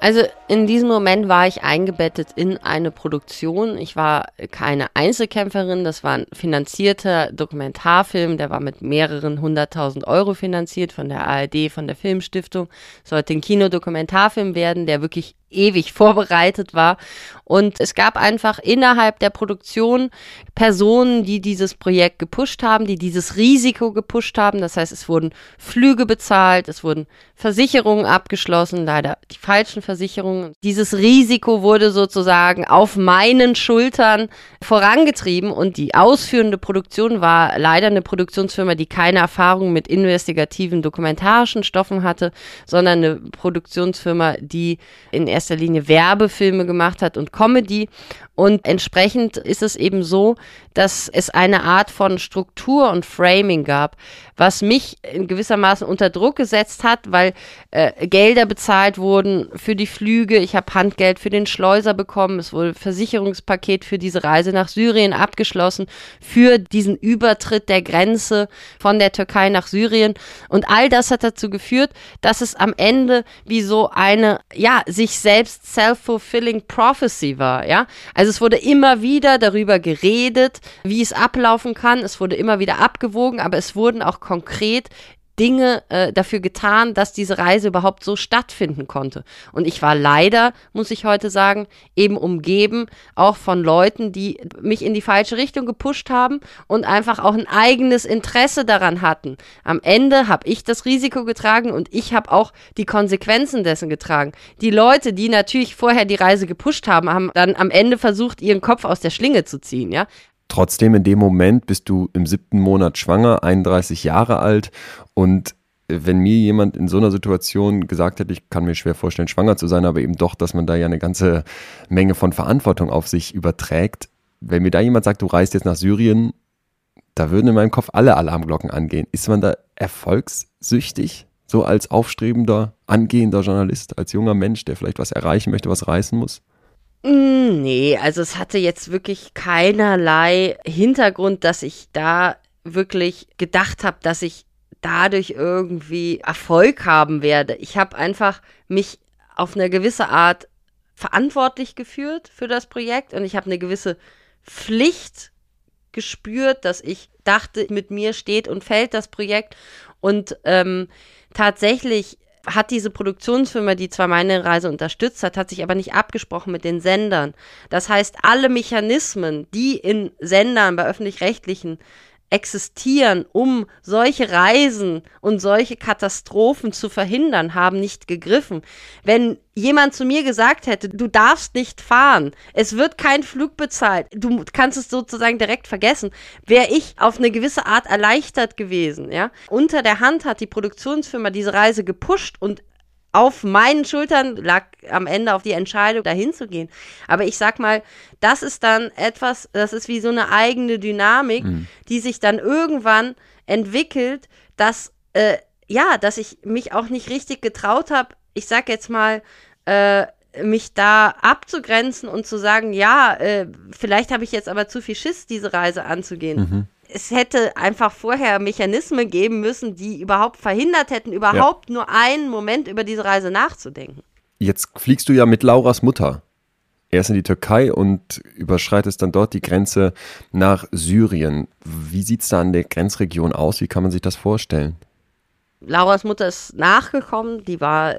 Also in diesem Moment war ich eingebettet in eine Produktion. Ich war keine Einzelkämpferin, das war ein finanzierter Dokumentarfilm, der war mit mehreren hunderttausend Euro finanziert von der ARD, von der Filmstiftung. Sollte ein Kinodokumentarfilm werden, der wirklich ewig vorbereitet war. Und es gab einfach innerhalb der Produktion Personen, die dieses Projekt gepusht haben, die dieses Risiko gepusht haben. Das heißt, es wurden Flüge bezahlt, es wurden Versicherungen abgeschlossen, leider die falschen Versicherungen. Dieses Risiko wurde sozusagen auf meinen Schultern vorangetrieben und die ausführende Produktion war leider eine Produktionsfirma, die keine Erfahrung mit investigativen dokumentarischen Stoffen hatte, sondern eine Produktionsfirma, die in erster Linie Werbefilme gemacht hat und Comedy. Und entsprechend ist es eben so, dass es eine Art von Struktur und Framing gab, was mich in gewissermaßen unter Druck gesetzt hat, weil äh, Gelder bezahlt wurden für die Flüge. Ich habe Handgeld für den Schleuser bekommen. Es wurde Versicherungspaket für diese Reise nach Syrien abgeschlossen, für diesen Übertritt der Grenze von der Türkei nach Syrien. Und all das hat dazu geführt, dass es am Ende wie so eine, ja, sich selbst self-fulfilling prophecy war, ja. Also es wurde immer wieder darüber geredet, wie es ablaufen kann. Es wurde immer wieder abgewogen, aber es wurden auch konkret Dinge äh, dafür getan, dass diese Reise überhaupt so stattfinden konnte. Und ich war leider, muss ich heute sagen, eben umgeben auch von Leuten, die mich in die falsche Richtung gepusht haben und einfach auch ein eigenes Interesse daran hatten. Am Ende habe ich das Risiko getragen und ich habe auch die Konsequenzen dessen getragen. Die Leute, die natürlich vorher die Reise gepusht haben, haben dann am Ende versucht, ihren Kopf aus der Schlinge zu ziehen, ja.
Trotzdem in dem Moment bist du im siebten Monat schwanger, 31 Jahre alt und wenn mir jemand in so einer Situation gesagt hätte, ich kann mir schwer vorstellen, schwanger zu sein, aber eben doch, dass man da ja eine ganze Menge von Verantwortung auf sich überträgt, wenn mir da jemand sagt, du reist jetzt nach Syrien, da würden in meinem Kopf alle Alarmglocken angehen. Ist man da erfolgssüchtig, so als aufstrebender, angehender Journalist, als junger Mensch, der vielleicht was erreichen möchte, was reißen muss?
Mm, nee, also es hatte jetzt wirklich keinerlei Hintergrund, dass ich da wirklich gedacht habe, dass ich dadurch irgendwie Erfolg haben werde. Ich habe einfach mich auf eine gewisse Art verantwortlich gefühlt für das Projekt und ich habe eine gewisse Pflicht gespürt, dass ich dachte, mit mir steht und fällt das Projekt. Und ähm, tatsächlich hat diese Produktionsfirma, die zwar meine Reise unterstützt hat, hat sich aber nicht abgesprochen mit den Sendern. Das heißt, alle Mechanismen, die in Sendern bei öffentlich-rechtlichen existieren, um solche Reisen und solche Katastrophen zu verhindern, haben nicht gegriffen. Wenn jemand zu mir gesagt hätte, du darfst nicht fahren, es wird kein Flug bezahlt, du kannst es sozusagen direkt vergessen, wäre ich auf eine gewisse Art erleichtert gewesen, ja. Unter der Hand hat die Produktionsfirma diese Reise gepusht und auf meinen Schultern lag am Ende auf die Entscheidung, dahin zu gehen. Aber ich sag mal, das ist dann etwas, das ist wie so eine eigene Dynamik, mhm. die sich dann irgendwann entwickelt, dass, äh, ja, dass ich mich auch nicht richtig getraut habe, ich sag jetzt mal, äh, mich da abzugrenzen und zu sagen, ja, äh, vielleicht habe ich jetzt aber zu viel Schiss, diese Reise anzugehen. Mhm es hätte einfach vorher Mechanismen geben müssen, die überhaupt verhindert hätten, überhaupt ja. nur einen Moment über diese Reise nachzudenken.
Jetzt fliegst du ja mit Lauras Mutter erst in die Türkei und überschreitest dann dort die Grenze nach Syrien. Wie sieht es da an der Grenzregion aus? Wie kann man sich das vorstellen?
Lauras Mutter ist nachgekommen, die war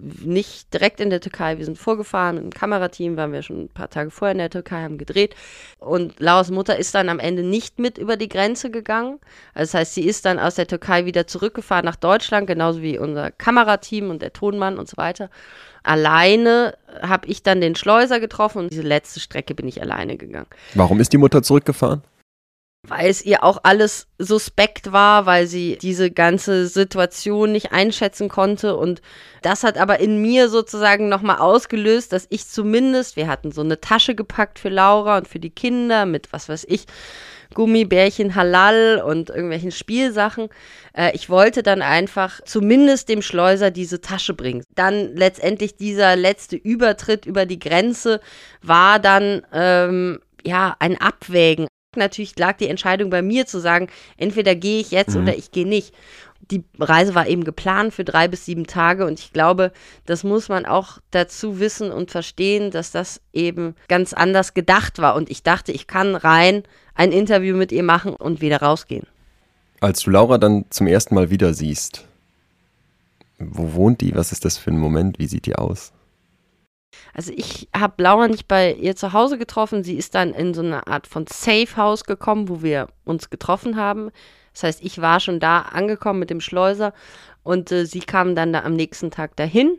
nicht direkt in der Türkei. Wir sind vorgefahren mit dem Kamerateam, waren wir schon ein paar Tage vorher in der Türkei, haben gedreht. Und Laus Mutter ist dann am Ende nicht mit über die Grenze gegangen. Das heißt, sie ist dann aus der Türkei wieder zurückgefahren nach Deutschland, genauso wie unser Kamerateam und der Tonmann und so weiter. Alleine habe ich dann den Schleuser getroffen und diese letzte Strecke bin ich alleine gegangen.
Warum ist die Mutter zurückgefahren?
Weil es ihr auch alles suspekt war, weil sie diese ganze Situation nicht einschätzen konnte. Und das hat aber in mir sozusagen nochmal ausgelöst, dass ich zumindest, wir hatten so eine Tasche gepackt für Laura und für die Kinder mit, was weiß ich, Gummibärchen Halal und irgendwelchen Spielsachen. Äh, ich wollte dann einfach zumindest dem Schleuser diese Tasche bringen. Dann letztendlich dieser letzte Übertritt über die Grenze war dann ähm, ja ein Abwägen natürlich lag die Entscheidung bei mir zu sagen, entweder gehe ich jetzt mhm. oder ich gehe nicht. Die Reise war eben geplant für drei bis sieben Tage und ich glaube, das muss man auch dazu wissen und verstehen, dass das eben ganz anders gedacht war. Und ich dachte, ich kann rein ein Interview mit ihr machen und wieder rausgehen.
Als du Laura dann zum ersten Mal wieder siehst, wo wohnt die? Was ist das für ein Moment? Wie sieht die aus?
Also ich habe Laura nicht bei ihr zu Hause getroffen. Sie ist dann in so eine Art von Safe House gekommen, wo wir uns getroffen haben. Das heißt, ich war schon da angekommen mit dem Schleuser und äh, sie kam dann da am nächsten Tag dahin.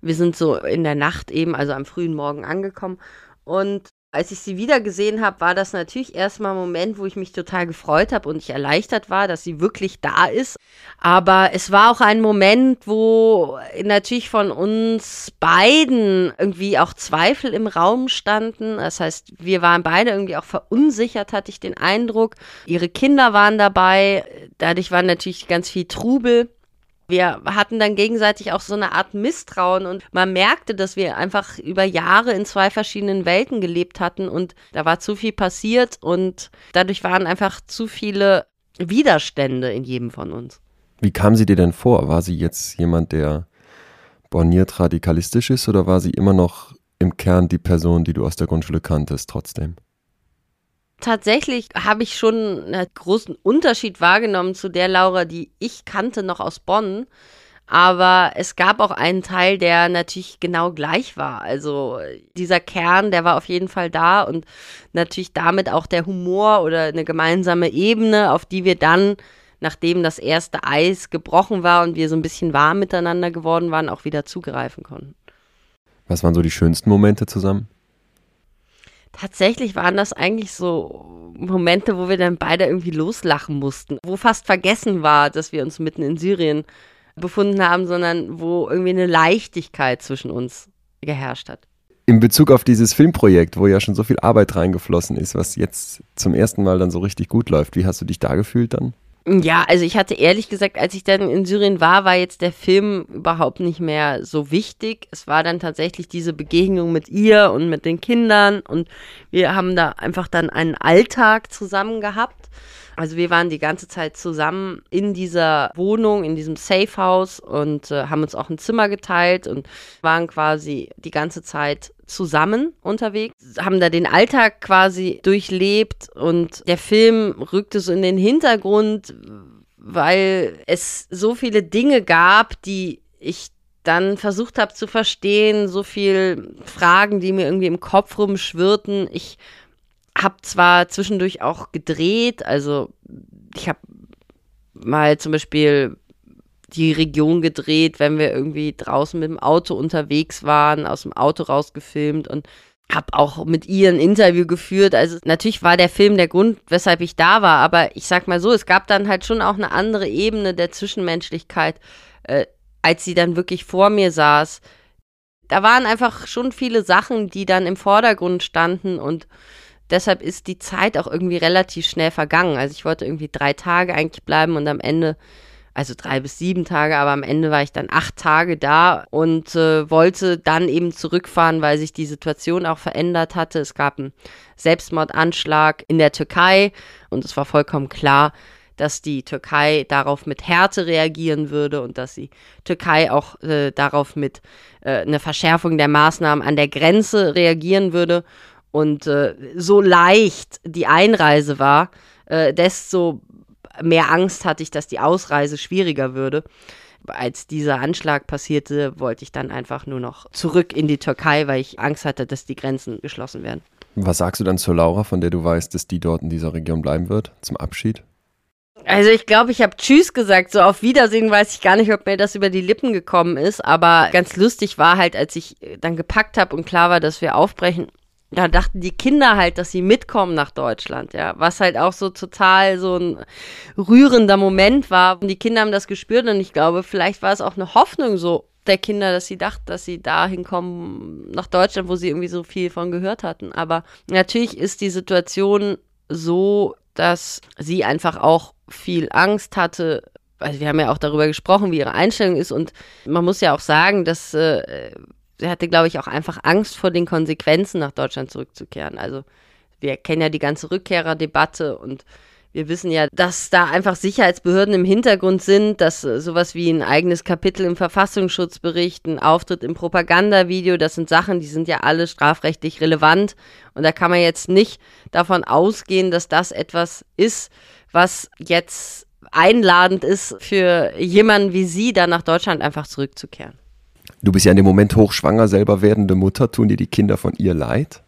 Wir sind so in der Nacht eben, also am frühen Morgen angekommen und als ich sie wieder gesehen habe, war das natürlich erstmal ein Moment, wo ich mich total gefreut habe und ich erleichtert war, dass sie wirklich da ist. Aber es war auch ein Moment, wo natürlich von uns beiden irgendwie auch Zweifel im Raum standen. Das heißt, wir waren beide irgendwie auch verunsichert, hatte ich den Eindruck. Ihre Kinder waren dabei. Dadurch war natürlich ganz viel Trubel. Wir hatten dann gegenseitig auch so eine Art Misstrauen und man merkte, dass wir einfach über Jahre in zwei verschiedenen Welten gelebt hatten und da war zu viel passiert und dadurch waren einfach zu viele Widerstände in jedem von uns.
Wie kam sie dir denn vor? War sie jetzt jemand, der borniert radikalistisch ist oder war sie immer noch im Kern die Person, die du aus der Grundschule kanntest, trotzdem?
Tatsächlich habe ich schon einen großen Unterschied wahrgenommen zu der Laura, die ich kannte noch aus Bonn. Aber es gab auch einen Teil, der natürlich genau gleich war. Also dieser Kern, der war auf jeden Fall da und natürlich damit auch der Humor oder eine gemeinsame Ebene, auf die wir dann, nachdem das erste Eis gebrochen war und wir so ein bisschen warm miteinander geworden waren, auch wieder zugreifen konnten.
Was waren so die schönsten Momente zusammen?
Tatsächlich waren das eigentlich so Momente, wo wir dann beide irgendwie loslachen mussten, wo fast vergessen war, dass wir uns mitten in Syrien befunden haben, sondern wo irgendwie eine Leichtigkeit zwischen uns geherrscht hat.
In Bezug auf dieses Filmprojekt, wo ja schon so viel Arbeit reingeflossen ist, was jetzt zum ersten Mal dann so richtig gut läuft, wie hast du dich da gefühlt dann?
Ja, also ich hatte ehrlich gesagt, als ich dann in Syrien war, war jetzt der Film überhaupt nicht mehr so wichtig. Es war dann tatsächlich diese Begegnung mit ihr und mit den Kindern und wir haben da einfach dann einen Alltag zusammen gehabt. Also wir waren die ganze Zeit zusammen in dieser Wohnung, in diesem Safe House und äh, haben uns auch ein Zimmer geteilt und waren quasi die ganze Zeit zusammen unterwegs, haben da den Alltag quasi durchlebt und der Film rückte so in den Hintergrund, weil es so viele Dinge gab, die ich dann versucht habe zu verstehen, so viele Fragen, die mir irgendwie im Kopf rumschwirrten. Ich habe zwar zwischendurch auch gedreht, also ich habe mal zum Beispiel die Region gedreht, wenn wir irgendwie draußen mit dem Auto unterwegs waren, aus dem Auto rausgefilmt und habe auch mit ihr ein Interview geführt. Also natürlich war der Film der Grund, weshalb ich da war, aber ich sag mal so, es gab dann halt schon auch eine andere Ebene der Zwischenmenschlichkeit, äh, als sie dann wirklich vor mir saß. Da waren einfach schon viele Sachen, die dann im Vordergrund standen und deshalb ist die Zeit auch irgendwie relativ schnell vergangen. Also ich wollte irgendwie drei Tage eigentlich bleiben und am Ende also drei bis sieben Tage, aber am Ende war ich dann acht Tage da und äh, wollte dann eben zurückfahren, weil sich die Situation auch verändert hatte. Es gab einen Selbstmordanschlag in der Türkei und es war vollkommen klar, dass die Türkei darauf mit Härte reagieren würde und dass die Türkei auch äh, darauf mit äh, einer Verschärfung der Maßnahmen an der Grenze reagieren würde. Und äh, so leicht die Einreise war, äh, desto mehr Angst hatte ich, dass die Ausreise schwieriger würde. Als dieser Anschlag passierte, wollte ich dann einfach nur noch zurück in die Türkei, weil ich Angst hatte, dass die Grenzen geschlossen werden.
Was sagst du dann zur Laura, von der du weißt, dass die dort in dieser Region bleiben wird, zum Abschied?
Also ich glaube, ich habe Tschüss gesagt. So auf Wiedersehen weiß ich gar nicht, ob mir das über die Lippen gekommen ist. Aber ganz lustig war halt, als ich dann gepackt habe und klar war, dass wir aufbrechen, da dachten die Kinder halt, dass sie mitkommen nach Deutschland, ja. Was halt auch so total so ein rührender Moment war. Und die Kinder haben das gespürt und ich glaube, vielleicht war es auch eine Hoffnung so der Kinder, dass sie dachten, dass sie dahin kommen nach Deutschland, wo sie irgendwie so viel von gehört hatten. Aber natürlich ist die Situation so, dass sie einfach auch viel Angst hatte. Also wir haben ja auch darüber gesprochen, wie ihre Einstellung ist und man muss ja auch sagen, dass äh, sie hatte, glaube ich, auch einfach Angst vor den Konsequenzen, nach Deutschland zurückzukehren. Also wir kennen ja die ganze Rückkehrerdebatte und wir wissen ja, dass da einfach Sicherheitsbehörden im Hintergrund sind, dass sowas wie ein eigenes Kapitel im Verfassungsschutzbericht, ein Auftritt im Propagandavideo, das sind Sachen, die sind ja alle strafrechtlich relevant. Und da kann man jetzt nicht davon ausgehen, dass das etwas ist, was jetzt einladend ist für jemanden wie Sie, da nach Deutschland einfach zurückzukehren.
Du bist ja in dem Moment hochschwanger, selber werdende Mutter. Tun dir die Kinder von ihr leid?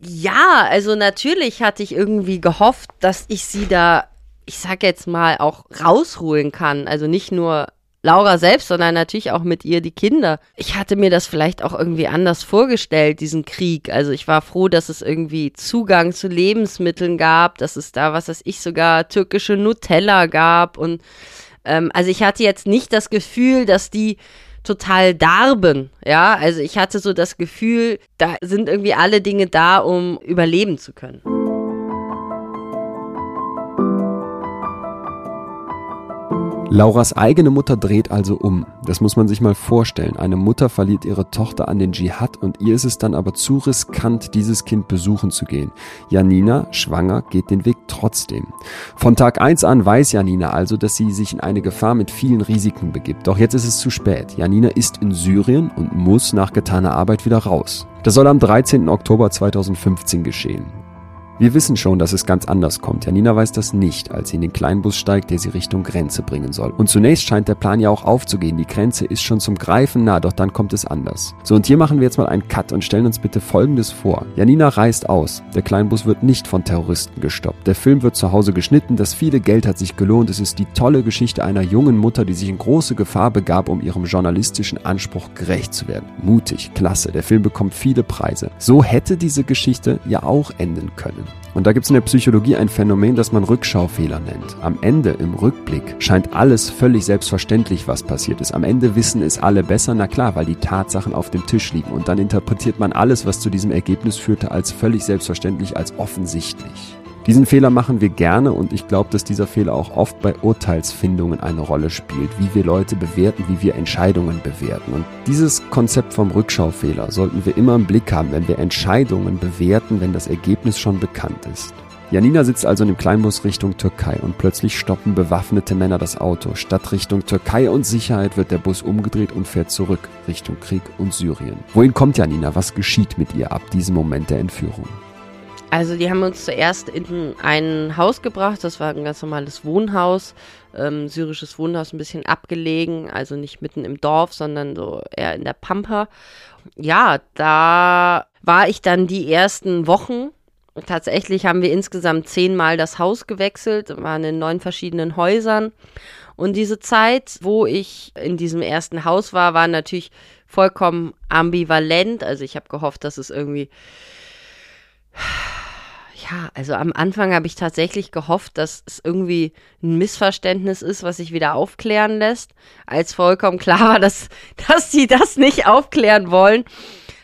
Ja, also natürlich hatte ich irgendwie gehofft, dass ich sie da, ich sag jetzt mal, auch rausholen kann. Also nicht nur Laura selbst, sondern natürlich auch mit ihr die Kinder. Ich hatte mir das vielleicht auch irgendwie anders vorgestellt, diesen Krieg. Also ich war froh, dass es irgendwie Zugang zu Lebensmitteln gab, dass es da, was weiß ich, sogar türkische Nutella gab. Und ähm, also ich hatte jetzt nicht das Gefühl, dass die total darben. Ja, also ich hatte so das Gefühl, da sind irgendwie alle Dinge da, um überleben zu können.
Lauras eigene Mutter dreht also um. Das muss man sich mal vorstellen. Eine Mutter verliert ihre Tochter an den Dschihad und ihr ist es dann aber zu riskant, dieses Kind besuchen zu gehen. Janina, schwanger, geht den Weg trotzdem. Von Tag 1 an weiß Janina also, dass sie sich in eine Gefahr mit vielen Risiken begibt. Doch jetzt ist es zu spät. Janina ist in Syrien und muss nach getaner Arbeit wieder raus. Das soll am 13. Oktober 2015 geschehen. Wir wissen schon, dass es ganz anders kommt. Janina weiß das nicht, als sie in den Kleinbus steigt, der sie Richtung Grenze bringen soll. Und zunächst scheint der Plan ja auch aufzugehen. Die Grenze ist schon zum Greifen nah, doch dann kommt es anders. So, und hier machen wir jetzt mal einen Cut und stellen uns bitte Folgendes vor. Janina reist aus. Der Kleinbus wird nicht von Terroristen gestoppt. Der Film wird zu Hause geschnitten. Das viele Geld hat sich gelohnt. Es ist die tolle Geschichte einer jungen Mutter, die sich in große Gefahr begab, um ihrem journalistischen Anspruch gerecht zu werden. Mutig, klasse. Der Film bekommt viele Preise. So hätte diese Geschichte ja auch enden können. Und da gibt es in der Psychologie ein Phänomen, das man Rückschaufehler nennt. Am Ende, im Rückblick, scheint alles völlig selbstverständlich, was passiert ist. Am Ende wissen es alle besser, na klar, weil die Tatsachen auf dem Tisch liegen. Und dann interpretiert man alles, was zu diesem Ergebnis führte, als völlig selbstverständlich, als offensichtlich. Diesen Fehler machen wir gerne und ich glaube, dass dieser Fehler auch oft bei Urteilsfindungen eine Rolle spielt, wie wir Leute bewerten, wie wir Entscheidungen bewerten. Und dieses Konzept vom Rückschaufehler sollten wir immer im Blick haben, wenn wir Entscheidungen bewerten, wenn das Ergebnis schon bekannt ist. Janina sitzt also in dem Kleinbus Richtung Türkei und plötzlich stoppen bewaffnete Männer das Auto. Statt Richtung Türkei und Sicherheit wird der Bus umgedreht und fährt zurück Richtung Krieg und Syrien. Wohin kommt Janina? Was geschieht mit ihr ab diesem Moment der Entführung?
Also die haben uns zuerst in ein Haus gebracht, das war ein ganz normales Wohnhaus, ähm, syrisches Wohnhaus, ein bisschen abgelegen, also nicht mitten im Dorf, sondern so eher in der Pampa. Ja, da war ich dann die ersten Wochen Tatsächlich haben wir insgesamt zehnmal das Haus gewechselt, waren in neun verschiedenen Häusern. Und diese Zeit, wo ich in diesem ersten Haus war, war natürlich vollkommen ambivalent. Also ich habe gehofft, dass es irgendwie ja, also am Anfang habe ich tatsächlich gehofft, dass es irgendwie ein Missverständnis ist, was sich wieder aufklären lässt. Als vollkommen klar war, dass, dass sie das nicht aufklären wollen,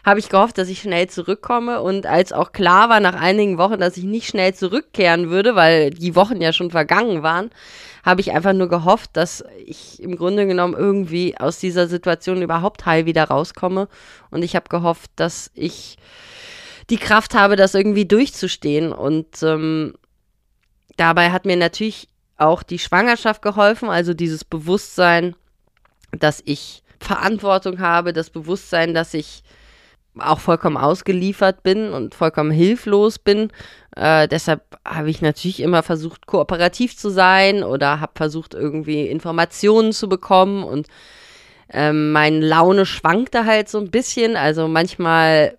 habe ich gehofft, dass ich schnell zurückkomme. Und als auch klar war nach einigen Wochen, dass ich nicht schnell zurückkehren würde, weil die Wochen ja schon vergangen waren, habe ich einfach nur gehofft, dass ich im Grunde genommen irgendwie aus dieser Situation überhaupt heil wieder rauskomme. Und ich habe gehofft, dass ich die Kraft habe, das irgendwie durchzustehen. Und ähm, dabei hat mir natürlich auch die Schwangerschaft geholfen, also dieses Bewusstsein, dass ich Verantwortung habe, das Bewusstsein, dass ich auch vollkommen ausgeliefert bin und vollkommen hilflos bin. Äh, deshalb habe ich natürlich immer versucht, kooperativ zu sein oder habe versucht, irgendwie Informationen zu bekommen und ähm, meine Laune schwankte halt so ein bisschen. Also manchmal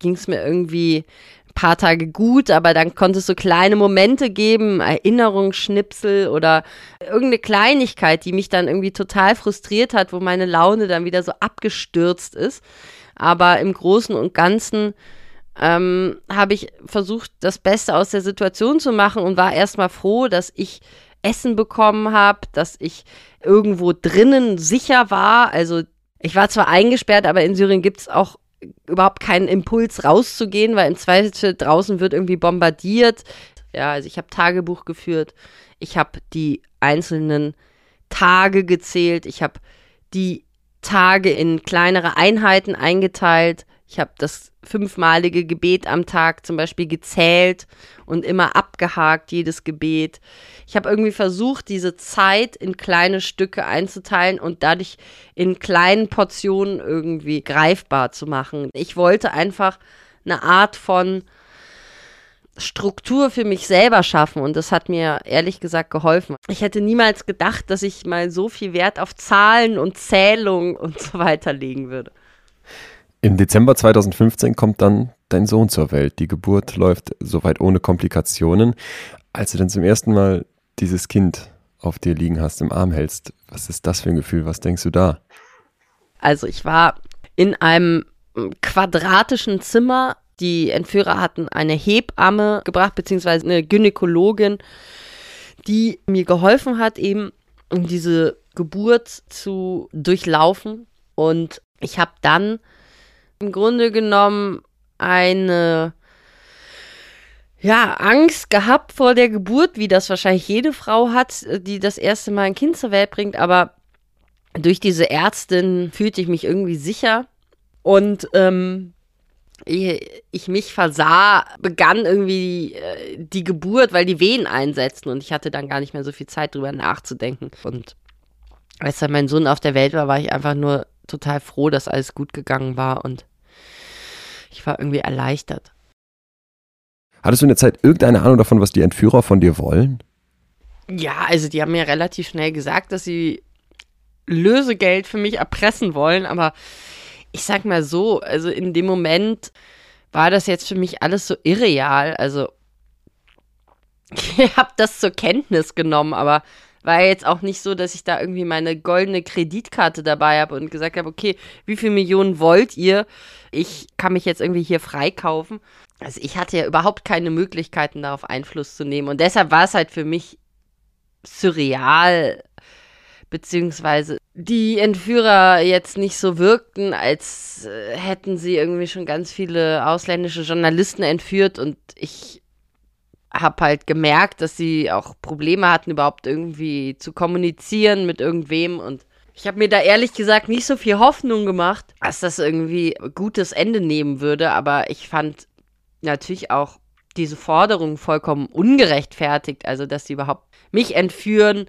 ging es mir irgendwie ein paar Tage gut, aber dann konnte es so kleine Momente geben, Erinnerungsschnipsel oder irgendeine Kleinigkeit, die mich dann irgendwie total frustriert hat, wo meine Laune dann wieder so abgestürzt ist. Aber im Großen und Ganzen ähm, habe ich versucht, das Beste aus der Situation zu machen und war erstmal froh, dass ich Essen bekommen habe, dass ich irgendwo drinnen sicher war. Also ich war zwar eingesperrt, aber in Syrien gibt es auch überhaupt keinen Impuls rauszugehen, weil im Zweifel draußen wird irgendwie bombardiert. Ja, also ich habe Tagebuch geführt, ich habe die einzelnen Tage gezählt, ich habe die Tage in kleinere Einheiten eingeteilt. Ich habe das fünfmalige Gebet am Tag zum Beispiel gezählt und immer abgehakt, jedes Gebet. Ich habe irgendwie versucht, diese Zeit in kleine Stücke einzuteilen und dadurch in kleinen Portionen irgendwie greifbar zu machen. Ich wollte einfach eine Art von Struktur für mich selber schaffen und das hat mir ehrlich gesagt geholfen. Ich hätte niemals gedacht, dass ich mal so viel Wert auf Zahlen und Zählung und so weiter legen würde.
Im Dezember 2015 kommt dann dein Sohn zur Welt. Die Geburt läuft soweit ohne Komplikationen. Als du dann zum ersten Mal dieses Kind auf dir liegen hast, im Arm hältst, was ist das für ein Gefühl? Was denkst du da?
Also ich war in einem quadratischen Zimmer. Die Entführer hatten eine Hebamme gebracht, beziehungsweise eine Gynäkologin, die mir geholfen hat, eben diese Geburt zu durchlaufen. Und ich habe dann im Grunde genommen eine ja, Angst gehabt vor der Geburt, wie das wahrscheinlich jede Frau hat, die das erste Mal ein Kind zur Welt bringt, aber durch diese Ärztin fühlte ich mich irgendwie sicher. Und ähm, ich, ich mich versah, begann irgendwie äh, die Geburt, weil die Wehen einsetzten. Und ich hatte dann gar nicht mehr so viel Zeit drüber nachzudenken. Und als dann mein Sohn auf der Welt war, war ich einfach nur total froh, dass alles gut gegangen war. Und ich war irgendwie erleichtert.
Hattest du in der Zeit irgendeine Ahnung davon, was die Entführer von dir wollen?
Ja, also die haben mir relativ schnell gesagt, dass sie Lösegeld für mich erpressen wollen, aber ich sag mal so, also in dem Moment war das jetzt für mich alles so irreal. Also ich habe das zur Kenntnis genommen, aber war jetzt auch nicht so, dass ich da irgendwie meine goldene Kreditkarte dabei habe und gesagt habe, okay, wie viel Millionen wollt ihr? Ich kann mich jetzt irgendwie hier freikaufen. Also ich hatte ja überhaupt keine Möglichkeiten, darauf Einfluss zu nehmen. Und deshalb war es halt für mich surreal, beziehungsweise die Entführer jetzt nicht so wirkten, als äh, hätten sie irgendwie schon ganz viele ausländische Journalisten entführt und ich habe halt gemerkt, dass sie auch Probleme hatten, überhaupt irgendwie zu kommunizieren mit irgendwem. Und ich habe mir da ehrlich gesagt nicht so viel Hoffnung gemacht, dass das irgendwie gutes Ende nehmen würde, aber ich fand natürlich auch diese Forderung vollkommen ungerechtfertigt, also dass sie überhaupt mich entführen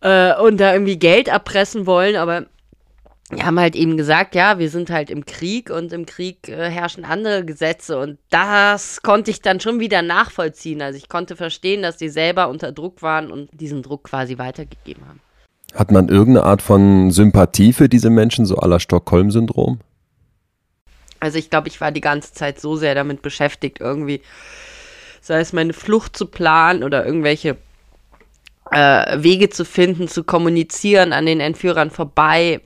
äh, und da irgendwie Geld erpressen wollen, aber die haben halt eben gesagt, ja, wir sind halt im Krieg und im Krieg äh, herrschen andere Gesetze und das konnte ich dann schon wieder nachvollziehen. Also ich konnte verstehen, dass die selber unter Druck waren und diesen Druck quasi weitergegeben haben.
Hat man irgendeine Art von Sympathie für diese Menschen, so aller Stockholm-Syndrom?
Also ich glaube, ich war die ganze Zeit so sehr damit beschäftigt, irgendwie, sei es meine Flucht zu planen oder irgendwelche äh, Wege zu finden, zu kommunizieren an den Entführern vorbei,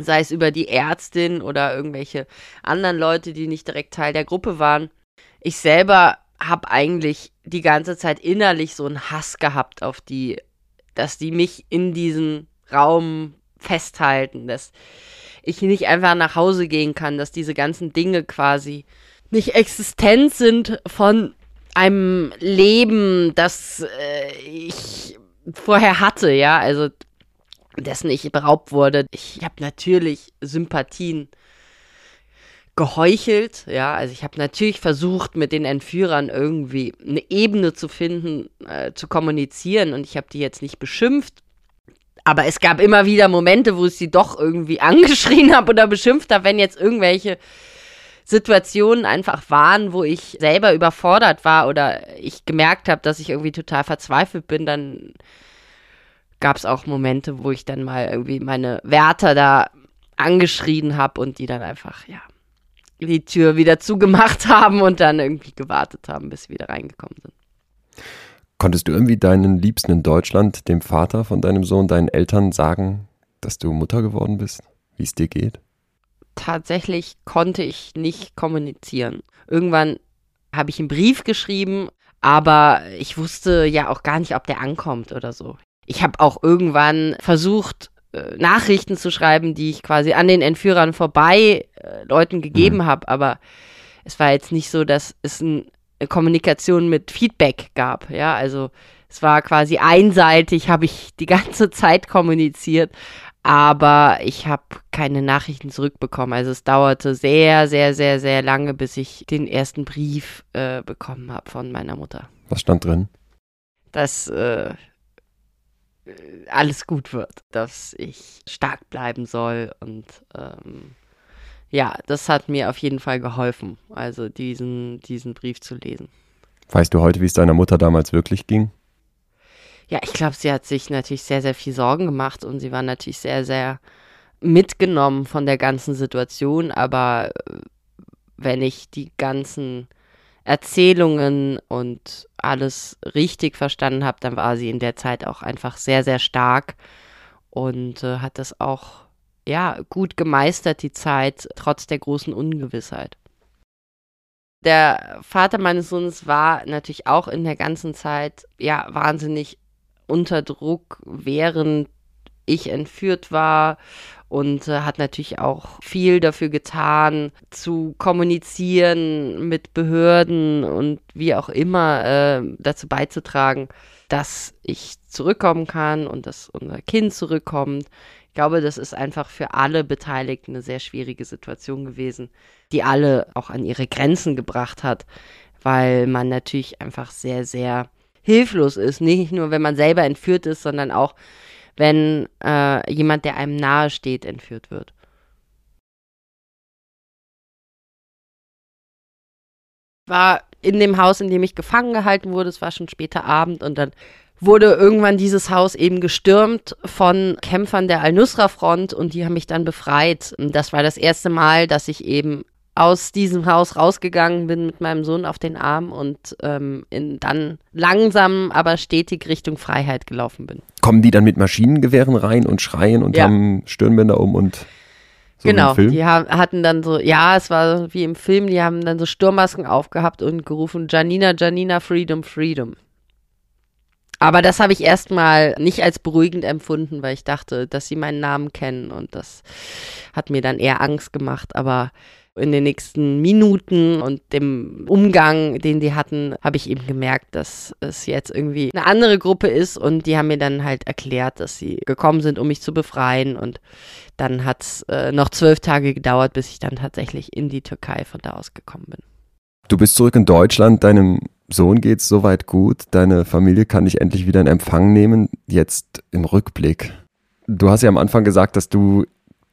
sei es über die Ärztin oder irgendwelche anderen Leute, die nicht direkt Teil der Gruppe waren. Ich selber habe eigentlich die ganze Zeit innerlich so einen Hass gehabt auf die, dass die mich in diesem Raum festhalten, dass ich nicht einfach nach Hause gehen kann, dass diese ganzen Dinge quasi nicht existent sind von einem Leben, das äh, ich vorher hatte, ja, also dessen ich beraubt wurde. Ich habe natürlich Sympathien geheuchelt, ja, also ich habe natürlich versucht, mit den Entführern irgendwie eine Ebene zu finden, äh, zu kommunizieren. Und ich habe die jetzt nicht beschimpft, aber es gab immer wieder Momente, wo ich sie doch irgendwie angeschrien habe oder beschimpft habe, wenn jetzt irgendwelche Situationen einfach waren, wo ich selber überfordert war oder ich gemerkt habe, dass ich irgendwie total verzweifelt bin, dann gab es auch Momente, wo ich dann mal irgendwie meine Wärter da angeschrien habe und die dann einfach, ja, die Tür wieder zugemacht haben und dann irgendwie gewartet haben, bis sie wieder reingekommen sind.
Konntest du irgendwie deinen Liebsten in Deutschland, dem Vater von deinem Sohn, deinen Eltern sagen, dass du Mutter geworden bist, wie es dir geht?
Tatsächlich konnte ich nicht kommunizieren. Irgendwann habe ich einen Brief geschrieben, aber ich wusste ja auch gar nicht, ob der ankommt oder so. Ich habe auch irgendwann versucht, äh, Nachrichten zu schreiben, die ich quasi an den Entführern vorbei äh, Leuten gegeben mhm. habe, aber es war jetzt nicht so, dass es ein Kommunikation mit Feedback gab. Ja, also es war quasi einseitig, habe ich die ganze Zeit kommuniziert, aber ich habe keine Nachrichten zurückbekommen. Also es dauerte sehr, sehr, sehr, sehr lange, bis ich den ersten Brief äh, bekommen habe von meiner Mutter.
Was stand drin?
Dass äh, alles gut wird, dass ich stark bleiben soll und ähm, ja, das hat mir auf jeden Fall geholfen, also diesen, diesen Brief zu lesen.
Weißt du heute, wie es deiner Mutter damals wirklich ging?
Ja, ich glaube, sie hat sich natürlich sehr, sehr viel Sorgen gemacht und sie war natürlich sehr, sehr mitgenommen von der ganzen Situation. Aber äh, wenn ich die ganzen Erzählungen und alles richtig verstanden habe, dann war sie in der Zeit auch einfach sehr, sehr stark und äh, hat das auch ja, gut gemeistert, die Zeit, trotz der großen Ungewissheit. Der Vater meines Sohnes war natürlich auch in der ganzen Zeit, ja, wahnsinnig unter Druck, während ich entführt war und äh, hat natürlich auch viel dafür getan, zu kommunizieren mit Behörden und wie auch immer äh, dazu beizutragen, dass ich zurückkommen kann und dass unser Kind zurückkommt. Ich glaube, das ist einfach für alle Beteiligten eine sehr schwierige Situation gewesen, die alle auch an ihre Grenzen gebracht hat, weil man natürlich einfach sehr, sehr hilflos ist. Nicht nur, wenn man selber entführt ist, sondern auch, wenn äh, jemand, der einem nahe steht, entführt wird. war in dem Haus, in dem ich gefangen gehalten wurde. Es war schon später Abend und dann wurde irgendwann dieses Haus eben gestürmt von Kämpfern der Al-Nusra-Front und die haben mich dann befreit. Und das war das erste Mal, dass ich eben aus diesem Haus rausgegangen bin mit meinem Sohn auf den Arm und ähm, in dann langsam, aber stetig Richtung Freiheit gelaufen bin.
Kommen die dann mit Maschinengewehren rein und schreien und ja. haben Stirnbänder um und
so genau, die hatten dann so, ja, es war wie im Film, die haben dann so Sturmmasken aufgehabt und gerufen, Janina, Janina, Freedom, Freedom. Aber das habe ich erstmal nicht als beruhigend empfunden, weil ich dachte, dass sie meinen Namen kennen und das hat mir dann eher Angst gemacht. Aber in den nächsten Minuten und dem Umgang, den die hatten, habe ich eben gemerkt, dass es jetzt irgendwie eine andere Gruppe ist und die haben mir dann halt erklärt, dass sie gekommen sind, um mich zu befreien und dann hat es äh, noch zwölf Tage gedauert, bis ich dann tatsächlich in die Türkei von da aus gekommen bin.
Du bist zurück in Deutschland, deinem Sohn geht's soweit gut, deine Familie kann dich endlich wieder in Empfang nehmen, jetzt im Rückblick. Du hast ja am Anfang gesagt, dass du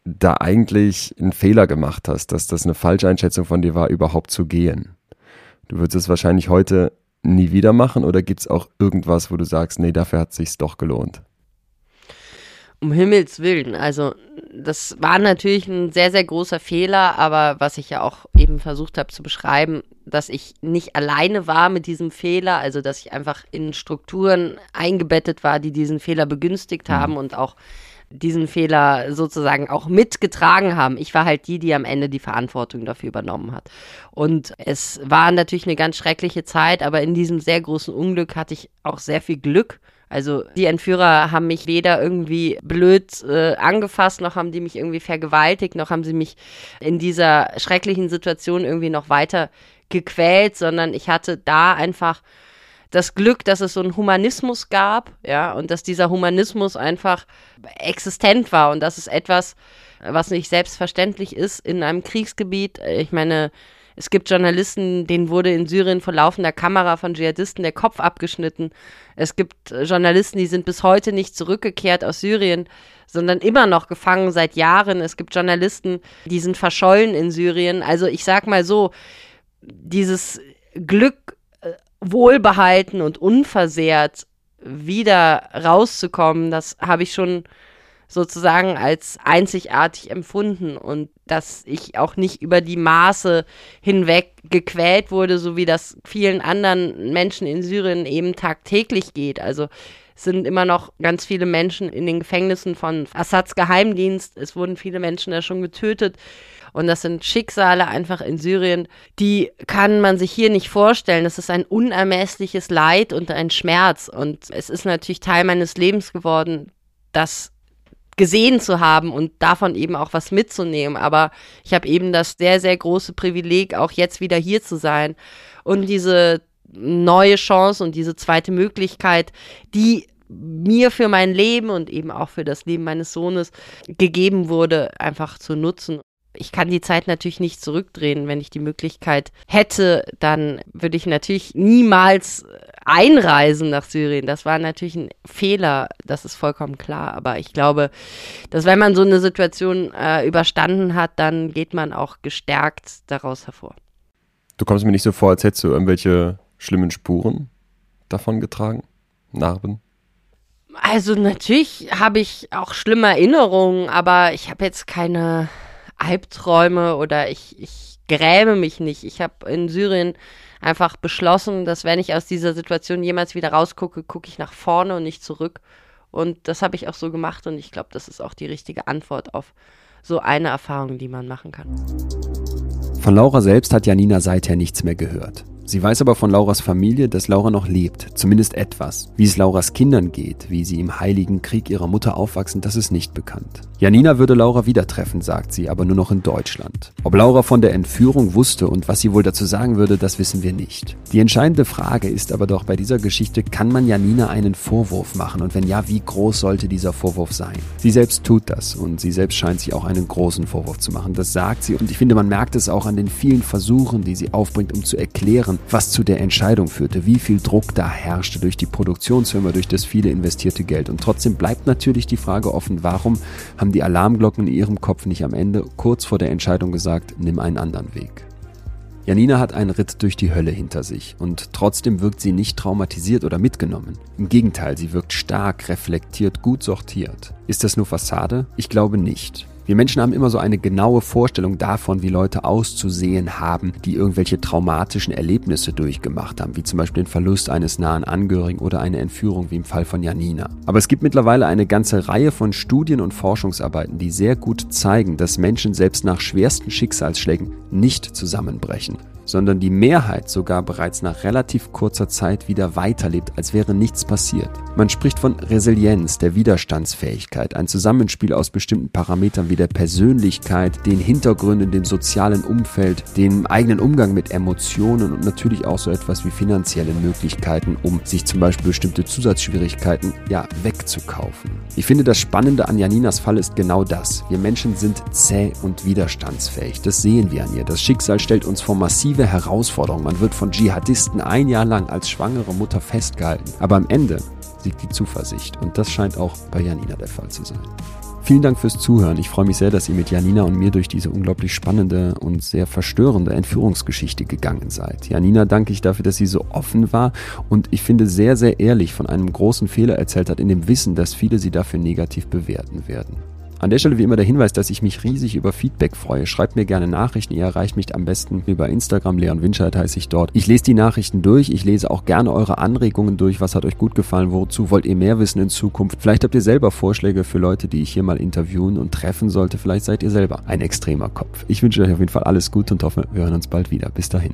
da eigentlich einen Fehler gemacht hast, dass das eine falsche Einschätzung von dir war, überhaupt zu gehen. Du würdest es wahrscheinlich heute nie wieder machen oder gibt es auch irgendwas, wo du sagst, nee, dafür hat es sich doch gelohnt?
um Himmels Willen. Also das war natürlich ein sehr, sehr großer Fehler, aber was ich ja auch eben versucht habe zu beschreiben, dass ich nicht alleine war mit diesem Fehler, also dass ich einfach in Strukturen eingebettet war, die diesen Fehler begünstigt mhm. haben und auch diesen Fehler sozusagen auch mitgetragen haben. Ich war halt die, die am Ende die Verantwortung dafür übernommen hat. Und es war natürlich eine ganz schreckliche Zeit, aber in diesem sehr großen Unglück hatte ich auch sehr viel Glück also die Entführer haben mich weder irgendwie blöd äh, angefasst, noch haben die mich irgendwie vergewaltigt, noch haben sie mich in dieser schrecklichen Situation irgendwie noch weiter gequält, sondern ich hatte da einfach das Glück, dass es so einen Humanismus gab, ja, und dass dieser Humanismus einfach existent war und das ist etwas, was nicht selbstverständlich ist in einem Kriegsgebiet. Ich meine, es gibt Journalisten, denen wurde in Syrien vor laufender Kamera von Dschihadisten der Kopf abgeschnitten. Es gibt äh, Journalisten, die sind bis heute nicht zurückgekehrt aus Syrien, sondern immer noch gefangen seit Jahren. Es gibt Journalisten, die sind verschollen in Syrien. Also ich sag mal so, dieses Glück wohlbehalten und unversehrt wieder rauszukommen, das habe ich schon sozusagen als einzigartig empfunden und dass ich auch nicht über die Maße hinweg gequält wurde, so wie das vielen anderen Menschen in Syrien eben tagtäglich geht. Also es sind immer noch ganz viele Menschen in den Gefängnissen von Assads Geheimdienst. Es wurden viele Menschen da schon getötet. Und das sind Schicksale einfach in Syrien, die kann man sich hier nicht vorstellen. Das ist ein unermessliches Leid und ein Schmerz. Und es ist natürlich Teil meines Lebens geworden, das gesehen zu haben und davon eben auch was mitzunehmen. Aber ich habe eben das sehr, sehr große Privileg, auch jetzt wieder hier zu sein und diese neue Chance und diese zweite Möglichkeit, die mir für mein Leben und eben auch für das Leben meines Sohnes gegeben wurde, einfach zu nutzen ich kann die Zeit natürlich nicht zurückdrehen. Wenn ich die Möglichkeit hätte, dann würde ich natürlich niemals einreisen nach Syrien. Das war natürlich ein Fehler, das ist vollkommen klar. Aber ich glaube, dass wenn man so eine Situation äh, überstanden hat, dann geht man auch gestärkt daraus hervor.
Du kommst mir nicht so vor, als hättest du irgendwelche schlimmen Spuren davon getragen, Narben.
Also natürlich habe ich auch schlimme Erinnerungen, aber ich habe jetzt keine Albträume oder ich, ich gräme mich nicht. Ich habe in Syrien einfach beschlossen, dass wenn ich aus dieser Situation jemals wieder rausgucke, gucke ich nach vorne und nicht zurück. Und das habe ich auch so gemacht und ich glaube, das ist auch die richtige Antwort auf so eine Erfahrung, die man machen kann.
Von Laura selbst hat Janina seither nichts mehr gehört. Sie weiß aber von Lauras Familie, dass Laura noch lebt, zumindest etwas. Wie es Lauras Kindern geht, wie sie im heiligen Krieg ihrer Mutter aufwachsen, das ist nicht bekannt. Janina würde Laura wieder treffen, sagt sie, aber nur noch in Deutschland. Ob Laura von der Entführung wusste und was sie wohl dazu sagen würde, das wissen wir nicht. Die entscheidende Frage ist aber doch bei dieser Geschichte, kann man Janina einen Vorwurf machen und wenn ja, wie groß sollte dieser Vorwurf sein? Sie selbst tut das und sie selbst scheint sich auch einen großen Vorwurf zu machen. Das sagt sie und ich finde, man merkt es auch an den vielen Versuchen, die sie aufbringt, um zu erklären, was zu der Entscheidung führte, wie viel Druck da herrschte durch die Produktionsfirma, durch das viele investierte Geld. Und trotzdem bleibt natürlich die Frage offen, warum haben die Alarmglocken in ihrem Kopf nicht am Ende kurz vor der Entscheidung gesagt, nimm einen anderen Weg. Janina hat einen Ritt durch die Hölle hinter sich und trotzdem wirkt sie nicht traumatisiert oder mitgenommen. Im Gegenteil, sie wirkt stark, reflektiert, gut sortiert. Ist das nur Fassade? Ich glaube nicht. Wir Menschen haben immer so eine genaue Vorstellung davon, wie Leute auszusehen haben, die irgendwelche traumatischen Erlebnisse durchgemacht haben, wie zum Beispiel den Verlust eines nahen Angehörigen oder eine Entführung wie im Fall von Janina. Aber es gibt mittlerweile eine ganze Reihe von Studien und Forschungsarbeiten, die sehr gut zeigen, dass Menschen selbst nach schwersten Schicksalsschlägen nicht zusammenbrechen, sondern die Mehrheit sogar bereits nach relativ kurzer Zeit wieder weiterlebt, als wäre nichts passiert. Man spricht von Resilienz, der Widerstandsfähigkeit, ein Zusammenspiel aus bestimmten Parametern wie der Persönlichkeit, den Hintergründen, dem sozialen Umfeld, dem eigenen Umgang mit Emotionen und natürlich auch so etwas wie finanzielle Möglichkeiten, um sich zum Beispiel bestimmte Zusatzschwierigkeiten ja wegzukaufen. Ich finde, das Spannende an Janinas Fall ist genau das. Wir Menschen sind zäh und widerstandsfähig. Das sehen wir an ihr. Das Schicksal stellt uns vor massive massive Herausforderung. Man wird von Dschihadisten ein Jahr lang als schwangere Mutter festgehalten. Aber am Ende siegt die Zuversicht. Und das scheint auch bei Janina der Fall zu sein. Vielen Dank fürs Zuhören. Ich freue mich sehr, dass ihr mit Janina und mir durch diese unglaublich spannende und sehr verstörende Entführungsgeschichte gegangen seid. Janina danke ich dafür, dass sie so offen war und ich finde sehr, sehr ehrlich von einem großen Fehler erzählt hat, in dem Wissen, dass viele sie dafür negativ bewerten werden. An der Stelle wie immer der Hinweis, dass ich mich riesig über Feedback freue. Schreibt mir gerne Nachrichten. Ihr erreicht mich am besten über Instagram. Leon Winscheid heiße ich dort. Ich lese die Nachrichten durch. Ich lese auch gerne eure Anregungen durch. Was hat euch gut gefallen? Wozu wollt ihr mehr wissen in Zukunft? Vielleicht habt ihr selber Vorschläge für Leute, die ich hier mal interviewen und treffen sollte. Vielleicht seid ihr selber ein extremer Kopf. Ich wünsche euch auf jeden Fall alles Gute und hoffe, wir hören uns bald wieder. Bis dahin.